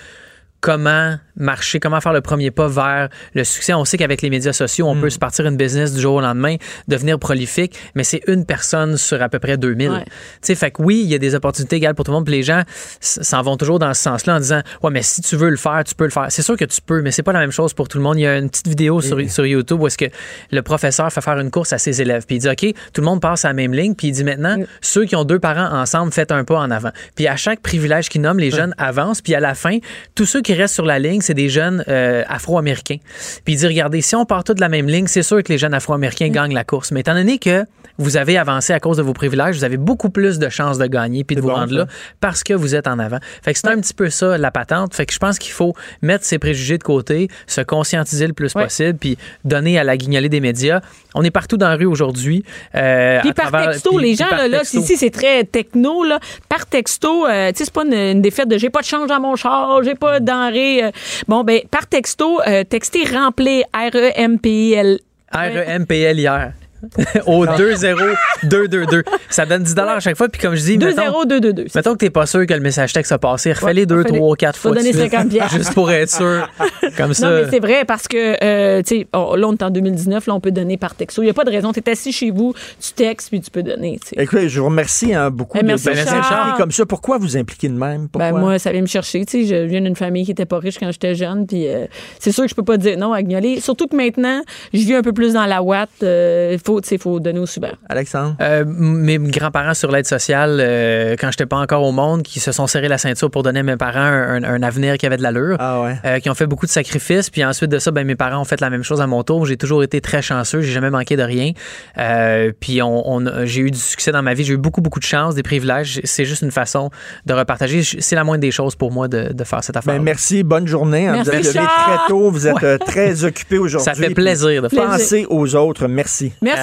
comment marcher, comment faire le premier pas vers le succès. On sait qu'avec les médias sociaux, on peut se partir une business du jour au lendemain, devenir prolifique, mais c'est une personne sur à peu près 2000. Ouais. Tu sais, fait que oui, il y a des opportunités égales pour tout le monde, puis les gens s'en vont toujours dans ce sens-là en disant Ouais, mais si tu veux le faire, tu peux le faire. C'est sûr que tu peux, mais c'est pas la même chose pour tout le monde. Il y a une petite vidéo sur, sur YouTube où est-ce que le professeur fait faire une course à ses élèves, puis il dit OK, tout le monde passe à la même ligne, puis il dit maintenant, ceux qui ont deux parents ensemble, faites un pas en avant. Puis à chaque privilège qu'il nomme, les jeunes avancent, puis à la fin, tous ceux qui restent sur la ligne, c'est des jeunes euh, afro-américains. Puis il dit regardez, si on part tous de la même ligne, c'est sûr que les jeunes afro-américains gagnent la course. Mais étant donné que vous avez avancé à cause de vos privilèges, vous avez beaucoup plus de chances de gagner puis de vous bon, rendre ça. là parce que vous êtes en avant. Fait que c'est un petit peu ça la patente. Fait que je pense qu'il faut mettre ses préjugés de côté, se conscientiser le plus Ouais. possible, puis donner à la guignolée des médias. On est partout dans la rue aujourd'hui. euh, Puis par travers- texto, puis- les gens, là, là, ici, c'est très techno, là. Par texto, euh, tu sais, c'est pas une, une défaite de j'ai pas de change dans mon char, j'ai pas de denrées. euh. Bon, ben, par texto, euh, textez rempli, R-E-M-P-I-L. R-E-M-P-L hier. [laughs] Au 2-0-2-2-2. Ça donne 10 à chaque fois. Puis comme je dis, mettons, 2-0-2-2-2. mettons que t'es pas sûr que le message texte a passé, refais-les Ouais, 2, refais-les. 3, 4 Faut fois. donner suite. 50 piastres. [laughs] Juste pour être sûr. Comme ça. Non, mais c'est vrai parce que, euh, tu sais, on- là, on est en 2019, là, on peut donner par texto. Il n'y a pas de raison. Tu es assis chez vous, tu textes, puis tu peux donner, tu sais. Écoutez, je vous remercie hein, beaucoup Ben, merci, de impliquer comme ça. Pourquoi vous impliquer de même? Pourquoi? Ben, moi, ça vient me chercher. Tu sais, je viens d'une famille qui était pas riche quand j'étais jeune, puis euh, c'est sûr que je peux pas dire non à Guignolé. Surtout que maintenant, je vis un peu plus dans la ouate. Il faut, sais, faut donner au super. Alexandre? Euh, mes grands-parents sur l'aide sociale, euh, quand j'étais pas encore au monde, qui se sont serrés la ceinture pour donner à mes parents un, un avenir qui avait de l'allure, Ah ouais. euh, qui ont fait beaucoup de sacrifices. Puis ensuite de ça, ben, mes parents ont fait la même chose à mon tour. J'ai toujours été très chanceux. J'ai jamais manqué de rien. Euh, puis on, on- j'ai eu du succès dans ma vie. J'ai eu beaucoup, beaucoup de chance, des privilèges. C'est juste une façon de repartager. C'est la moindre des choses pour moi de, de faire cette affaire. Ben, merci, bonne journée. hein. Merci, vous êtes levé très tôt, vous êtes très occupé aujourd'hui. Ça fait plaisir de faire. Pensez aux autres. Merci. Merci,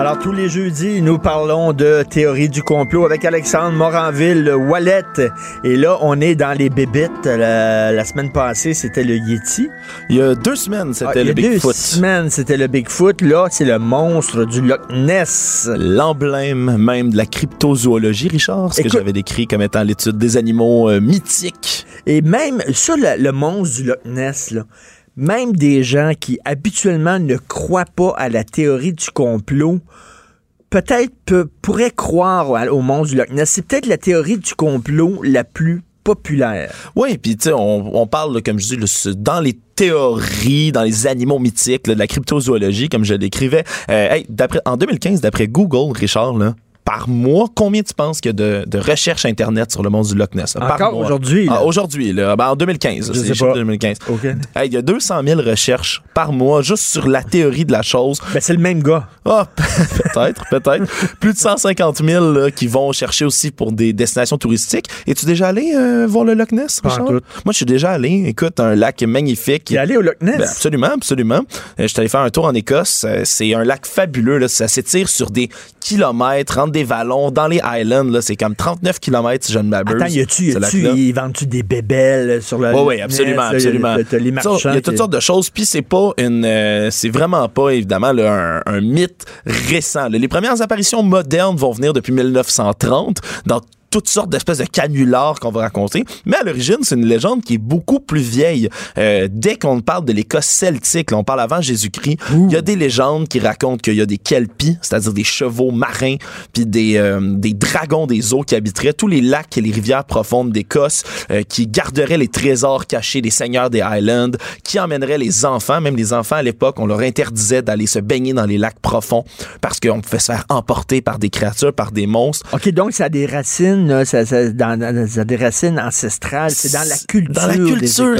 Alors, tous les jeudis, nous parlons de théorie du complot avec Alexandre Moranville, Wallet. Et là, on est dans les bébites. La, la semaine passée, c'était le Yeti. Il y a deux semaines, Ah, c'était il y le a deux Bigfoot. semaines, c'était le Bigfoot. Là, c'est le monstre du Loch Ness. L'emblème même de la cryptozoologie, Richard, ce que j'avais décrit comme étant l'étude des animaux euh, mythiques. Et même, ça, le, le monstre du Loch Ness, là, même des gens qui habituellement ne croient pas à la théorie du complot, peut-être peut- pourraient croire au, monstre du Loch. C'est peut-être la théorie du complot la plus populaire. Oui, puis tu sais, on, parle, comme je dis, dans les théories, dans les animaux mythiques, de la cryptozoologie, comme je l'écrivais. Euh, en 2015, d'après Google, Richard, là, par mois, combien tu penses qu'il y a de, de recherches Internet sur le monde du Loch Ness? là, par Encore aujourd'hui? Ah, aujourd'hui, là. Ben, en 2015. Je sais pas. de 2015. OK. Hey, il y a 200 000 recherches par mois juste sur la théorie de la chose. Ben, c'est le même gars. Ah, [laughs] peut-être, peut-être. Plus de 150 000 là, qui vont chercher aussi pour des destinations touristiques. Es-tu déjà allé euh, voir le Loch Ness, Richard? Moi, je suis déjà allé. Écoute, un lac magnifique. Il est allé au Loch Ness? Ben, absolument, absolument. Euh, je suis allé faire un tour en Écosse. Euh, c'est un lac fabuleux. Là. Ça s'étire sur des kilomètres, entre des vallons, dans les Highlands. Là. C'est comme 39 kilomètres, si je ne m'abuse. Attends, y a-tu, y a-tu, ils vendent-tu des bébelles sur le Oui, oui, absolument, absolument. Il y a toutes sortes de choses, puis c'est pas une, euh, c'est vraiment pas évidemment là, un, un mythe récent. là. Les premières apparitions modernes vont venir depuis 1930 dans toutes sortes d'espèces de canulars qu'on va raconter. Mais à l'origine, c'est une légende qui est beaucoup plus vieille. Euh, dès qu'on parle de l'Écosse celtique, là, on parle avant Jésus-Christ, il y a des légendes qui racontent qu'il y a des kelpies, c'est-à-dire des chevaux marins, puis des, euh, des dragons des eaux qui habiteraient tous les lacs et les rivières profondes d'Écosse, euh, qui garderaient les trésors cachés des seigneurs des Highlands, qui emmèneraient les enfants, même les enfants à l'époque, on leur interdisait d'aller se baigner dans les lacs profonds parce qu'on pouvait se faire emporter par des créatures, par des monstres. OK, donc ça a des racines racines, là, ça, ça- dans, dans- ça a des racines ancestrales. C'est dans la culture. Dans la culture,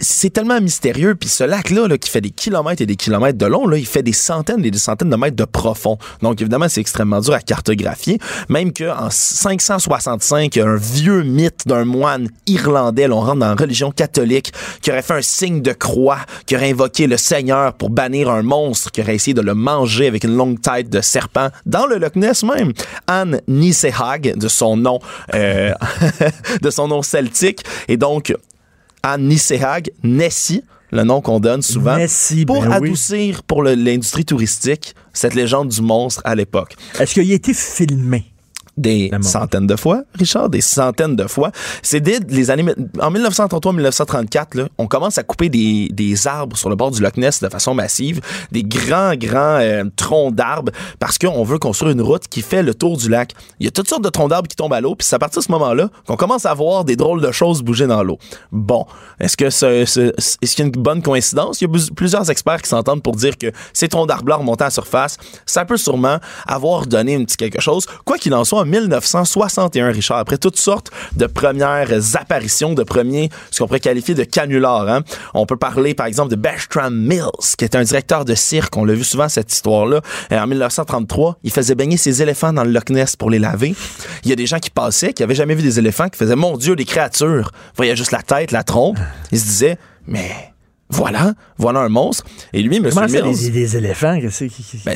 c'est tellement mystérieux. Puis ce lac-là, là, qui fait des kilomètres et des kilomètres de long, là, il fait des centaines et des centaines de mètres de profond. Donc évidemment, c'est extrêmement dur à cartographier. Même qu'en 565, il y a un vieux mythe d'un moine irlandais, là, on rentre dans la religion catholique, qui aurait fait un signe de croix, qui aurait invoqué le Seigneur pour bannir un monstre, qui aurait essayé de le manger avec une longue tête de serpent dans le Loch Ness même. Anne Nisehag, de son nom, euh, [laughs] de son nom celtique, et donc Anne Nisehag, Nessie, le nom qu'on donne souvent, Nessie, pour ben oui. adoucir pour l'industrie touristique cette légende du monstre à l'époque. Est-ce qu'il a été filmé? Des centaines de fois, Richard, des centaines de fois. C'est dès les années... En 1933-1934, là, on commence à couper des, des arbres sur le bord du Loch Ness de façon massive, des grands, grands euh, troncs d'arbres, parce qu'on veut construire une route qui fait le tour du lac. Il y a toutes sortes de troncs d'arbres qui tombent à l'eau, puis c'est à partir de ce moment-là qu'on commence à voir des drôles de choses bouger dans l'eau. Bon, est-ce que ce- ce- y a une bonne coïncidence? Il y a plusieurs experts qui s'entendent pour dire que ces troncs d'arbres-là remontant à la surface, ça peut sûrement avoir donné un petit quelque chose. Quoi qu'il en soit, en 1961, Richard, après toutes sortes de premières apparitions, de premiers, ce qu'on pourrait qualifier de canulars, hein, on peut parler, par exemple, de Bertram Mills, qui était un directeur de cirque. On l'a vu souvent, cette histoire-là. Euh, En 1933, il faisait baigner ses éléphants dans le Loch Ness pour les laver. Il y a des gens qui passaient, qui avaient jamais vu des éléphants, qui faisaient, mon Dieu, des créatures. Ils voyaient juste la tête, la trompe. Ils se disaient, mais voilà, voilà un monstre. Et lui. Comment ça, Mills... des, des éléphants? Ben,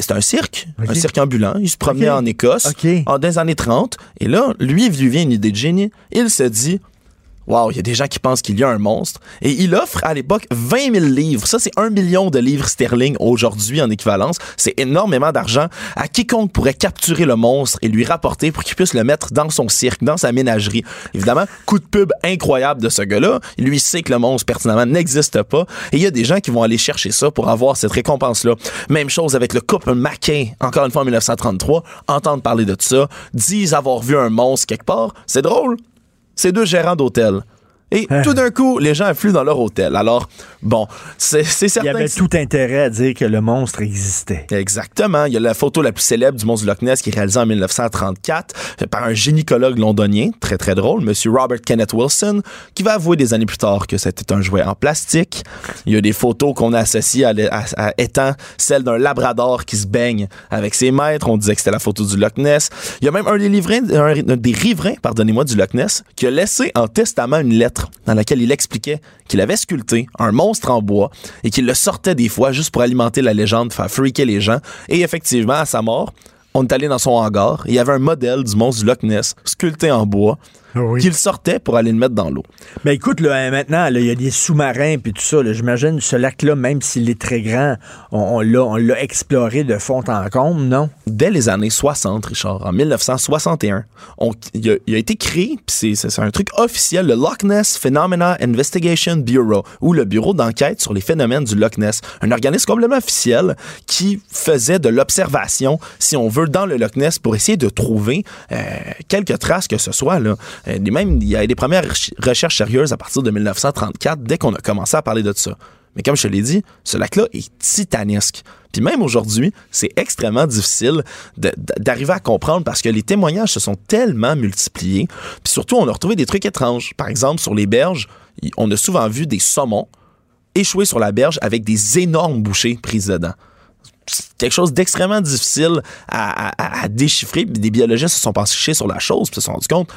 c'est un cirque, un cirque ambulant. Il se promenait en Écosse Ok. en dans les années 30. Et là, lui, il lui vient une idée de génie. Il se dit, Wow, il y a des gens qui pensent qu'il y a un monstre. Et il offre à l'époque 20 000 livres. Ça, c'est un million de livres sterling aujourd'hui en équivalence. C'est énormément d'argent à quiconque pourrait capturer le monstre et lui rapporter pour qu'il puisse le mettre dans son cirque, dans sa ménagerie. Évidemment, coup de pub incroyable de ce gars-là. Lui sait que le monstre, pertinemment, n'existe pas. Et il y a des gens qui vont aller chercher ça pour avoir cette récompense-là. Même chose avec le couple Mackay, encore une fois en 1933. Entendre parler de ça, disent avoir vu un monstre quelque part. C'est drôle c'est deux gérants d'hôtel. Et Hein? tout d'un coup, les gens affluent dans leur hôtel. Alors, bon, c'est c'est Il y certain. avait tout intérêt à dire que le monstre existait. Exactement. Il y a la photo la plus célèbre du monstre du Loch Ness qui est réalisée en 1934 euh, par un gynécologue londonien, très très drôle, Monsieur Robert Kenneth Wilson, qui va avouer des années plus tard que c'était un jouet en plastique. Il y a des photos qu'on a associées à, à- à étant celle d'un labrador qui se baigne avec ses maîtres. On disait que c'était la photo du Loch Ness. Il y a même un des, livrins, un, un des riverains, pardonnez-moi, du Loch Ness, qui a laissé en testament une lettre dans laquelle il expliquait qu'il avait sculpté un monstre en bois et qu'il le sortait des fois juste pour alimenter la légende, faire freaker les gens. Et effectivement, à sa mort, on est allé dans son hangar. Il y avait un modèle du monstre du Loch Ness sculpté en bois qu'il sortait pour aller le mettre dans l'eau. Mais écoute, là, hein, maintenant, là, il y a des sous-marins puis tout ça. J'imagine ce lac-là, même s'il est très grand, on, on l'a, exploré de fond en comble, non? Dès les années 60, Richard, en 1961, on- il, a, il a été créé, puis c'est, un truc officiel, le Loch Ness Phenomena Investigation Bureau, ou le Bureau d'enquête sur les phénomènes du Loch Ness. Un organisme complètement officiel qui faisait de l'observation, si on veut, dans le Loch Ness pour essayer de trouver euh, quelques traces que ce soit. Là. Euh, il y a des premières rech- recherches sérieuses à partir de 1934, dès qu'on a commencé à parler de ça. Mais comme je te l'ai dit, ce lac-là est titanesque. Puis même aujourd'hui, c'est extrêmement difficile d'arriver à comprendre parce que les témoignages se sont tellement multipliés. Puis surtout, on a retrouvé des trucs étranges. Par exemple, sur les berges, on a souvent vu des saumons échouer sur la berge avec des énormes bouchées prises dedans. Quelque chose d'extrêmement difficile à, déchiffrer. Des biologistes se sont penchés sur la chose puis se sont rendus compte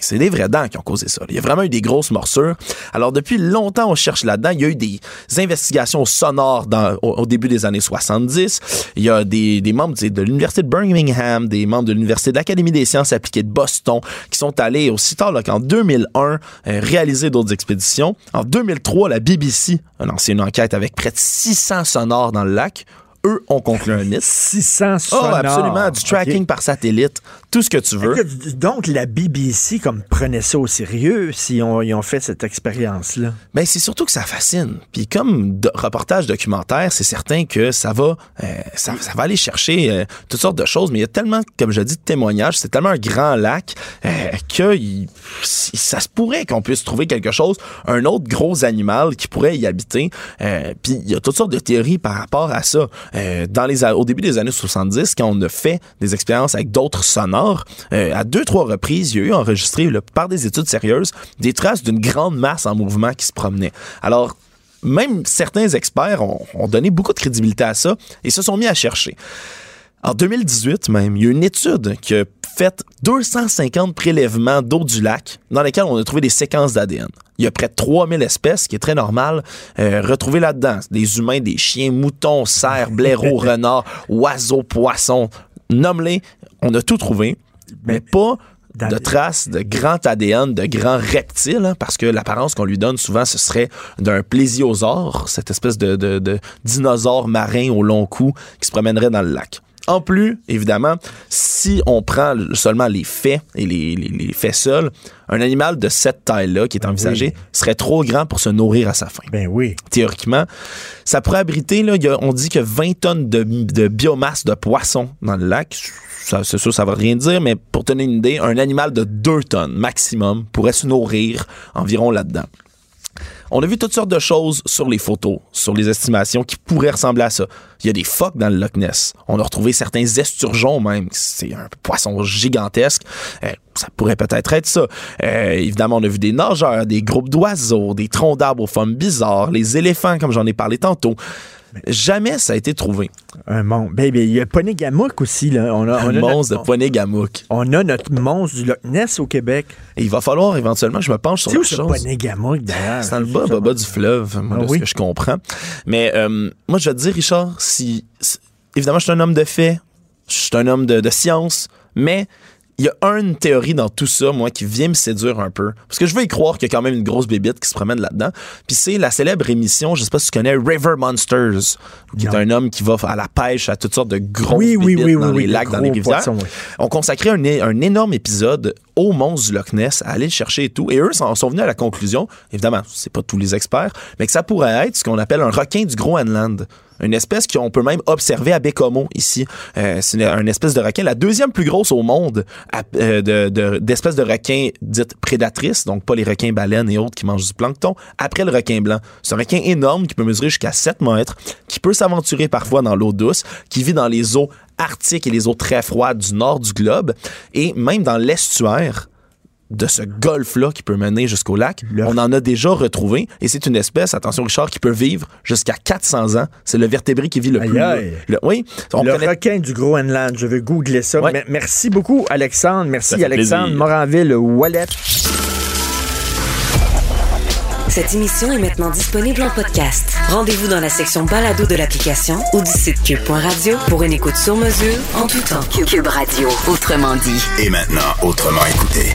c'est des vraies dents qui ont causé ça. Il y a vraiment eu des grosses morsures. Alors, depuis longtemps, on cherche là-dedans. Il y a eu des investigations sonores au, début des années 70. Il y a des, membres de l'Université de Birmingham, des membres de l'Université de l'Académie des sciences appliquées de Boston qui sont allés aussi tard qu'en 2001 euh, réaliser d'autres expéditions. En 2003, la BBC a lancé une enquête avec près de 600 sonores dans le lac. Eux ont conclu un mythe. 600 Oh, sonores. absolument. Du tracking par satellite. Tout ce que tu veux. Donc, la BBC, comme prenait ça au sérieux si on, ils ont fait cette expérience-là? Ben, c'est surtout que ça fascine. Puis comme de- reportage documentaire, c'est certain que ça va, euh, ça, ça va aller chercher euh, toutes sortes de choses. Mais il y a tellement, comme je dis, de témoignages. C'est tellement un grand lac euh, que il- si- ça se pourrait qu'on puisse trouver quelque chose, un autre gros animal qui pourrait y habiter. Euh, Puis il y a toutes sortes de théories par rapport à ça. Euh, dans les, au début des années 70, quand on a fait des expériences avec d'autres sonores, Euh, à deux, trois reprises, il y a eu enregistré par des études sérieuses des traces d'une grande masse en mouvement qui se promenait. Alors, même certains experts ont, ont donné beaucoup de crédibilité à ça et se sont mis à chercher. En 2018 même, il y a une étude qui a fait 250 prélèvements d'eau du lac dans lesquels on a trouvé des séquences d'ADN. Il y a près de 3000 espèces, ce qui est très normal, euh, retrouvées là-dedans. Des humains, des chiens, moutons, cerfs, blaireaux, [laughs] renards, oiseaux, poissons. Nomme-les, on a tout trouvé, mais pas de traces de grand ADN, de grands reptiles, hein, parce que l'apparence qu'on lui donne souvent, ce serait d'un plésiosaure, cette espèce de, de, de dinosaure marin au long cou qui se promènerait dans le lac. En plus, évidemment, si on prend seulement les faits et les, les- les faits seuls, un animal de cette taille-là qui est envisagé serait trop grand pour se nourrir à sa faim. Ben oui. Théoriquement, ça pourrait abriter, là, y a- on dit que 20 tonnes de, de biomasse de poissons dans le lac. C'est sûr, ça va rien dire, mais pour tenir une idée, un animal de 2 tonnes maximum pourrait se nourrir environ là-dedans. On a vu toutes sortes de choses sur les photos, sur les estimations qui pourraient ressembler à ça. Il y a des phoques dans le Loch Ness. On a retrouvé certains esturgeons même. C'est un poisson gigantesque. Euh, ça pourrait peut-être être ça. Euh, évidemment, on a vu des nageurs, des groupes d'oiseaux, des troncs d'arbres aux formes bizarres, les éléphants, comme j'en ai parlé tantôt. Jamais ça a été trouvé. Un monstre. Ben, ben, il y a Ponégamouk aussi. Là. On a, on Un a monstre notre- de poignée gamouk. On a notre monstre du Loch Ness au Québec. Et il va falloir éventuellement je me penche sur ce chose. Ponégamouk, d'ailleurs? C'est dans le bas, bas, bas du fleuve, moi, Ah de oui? ce que je comprends. Mais euh, moi, je vais te dire, Richard, si, si- évidemment, je suis un homme de fait, je suis un homme de, de science, mais il y a une théorie dans tout ça, moi, qui vient me séduire un peu. Parce que je veux y croire qu'il y a quand même une grosse bébite qui se promène là-dedans. Puis c'est la célèbre émission, je sais pas si tu connais, River Monsters, qui est un homme qui va à la pêche à toutes sortes de grosses Oui, oui, bébites oui, dans oui, les lacs, dans les rivières. On consacrait un, un énorme épisode aux monstres du Loch Ness, à aller le chercher et tout. Et eux sont, sont venus à la conclusion, évidemment, c'est pas tous les experts, mais que ça pourrait être ce qu'on appelle un requin du Groenland. Une espèce qu'on peut même observer à Bécomo, ici. Euh, c'est une, espèce de requin, la deuxième plus grosse au monde à- euh, d'espèces de, requins dites prédatrices, donc pas les requins baleines et autres qui mangent du plancton, après le requin blanc. C'est un requin énorme qui peut mesurer jusqu'à 7 mètres, qui peut s'aventurer parfois dans l'eau douce, qui vit dans les eaux arctiques et les eaux très froides du nord du globe, et même dans l'estuaire de ce golfe-là qui peut mener jusqu'au lac, on en a déjà retrouvé. Et c'est une espèce, attention Richard, qui peut vivre jusqu'à 400 ans. C'est le vertébré qui vit le Aïe, plus... aïe. le- oui, on le connaît- requin du Groenland. Je vais googler ça. Ouais. Merci beaucoup, Alexandre. Merci, Alexandre plaisir. Moranville-Wallet. Cette émission est maintenant disponible en podcast. Rendez-vous dans la section balado de l'application ou du site cube.radio pour une écoute sur mesure en tout temps. Cube Radio, autrement dit. Et maintenant, autrement écouté.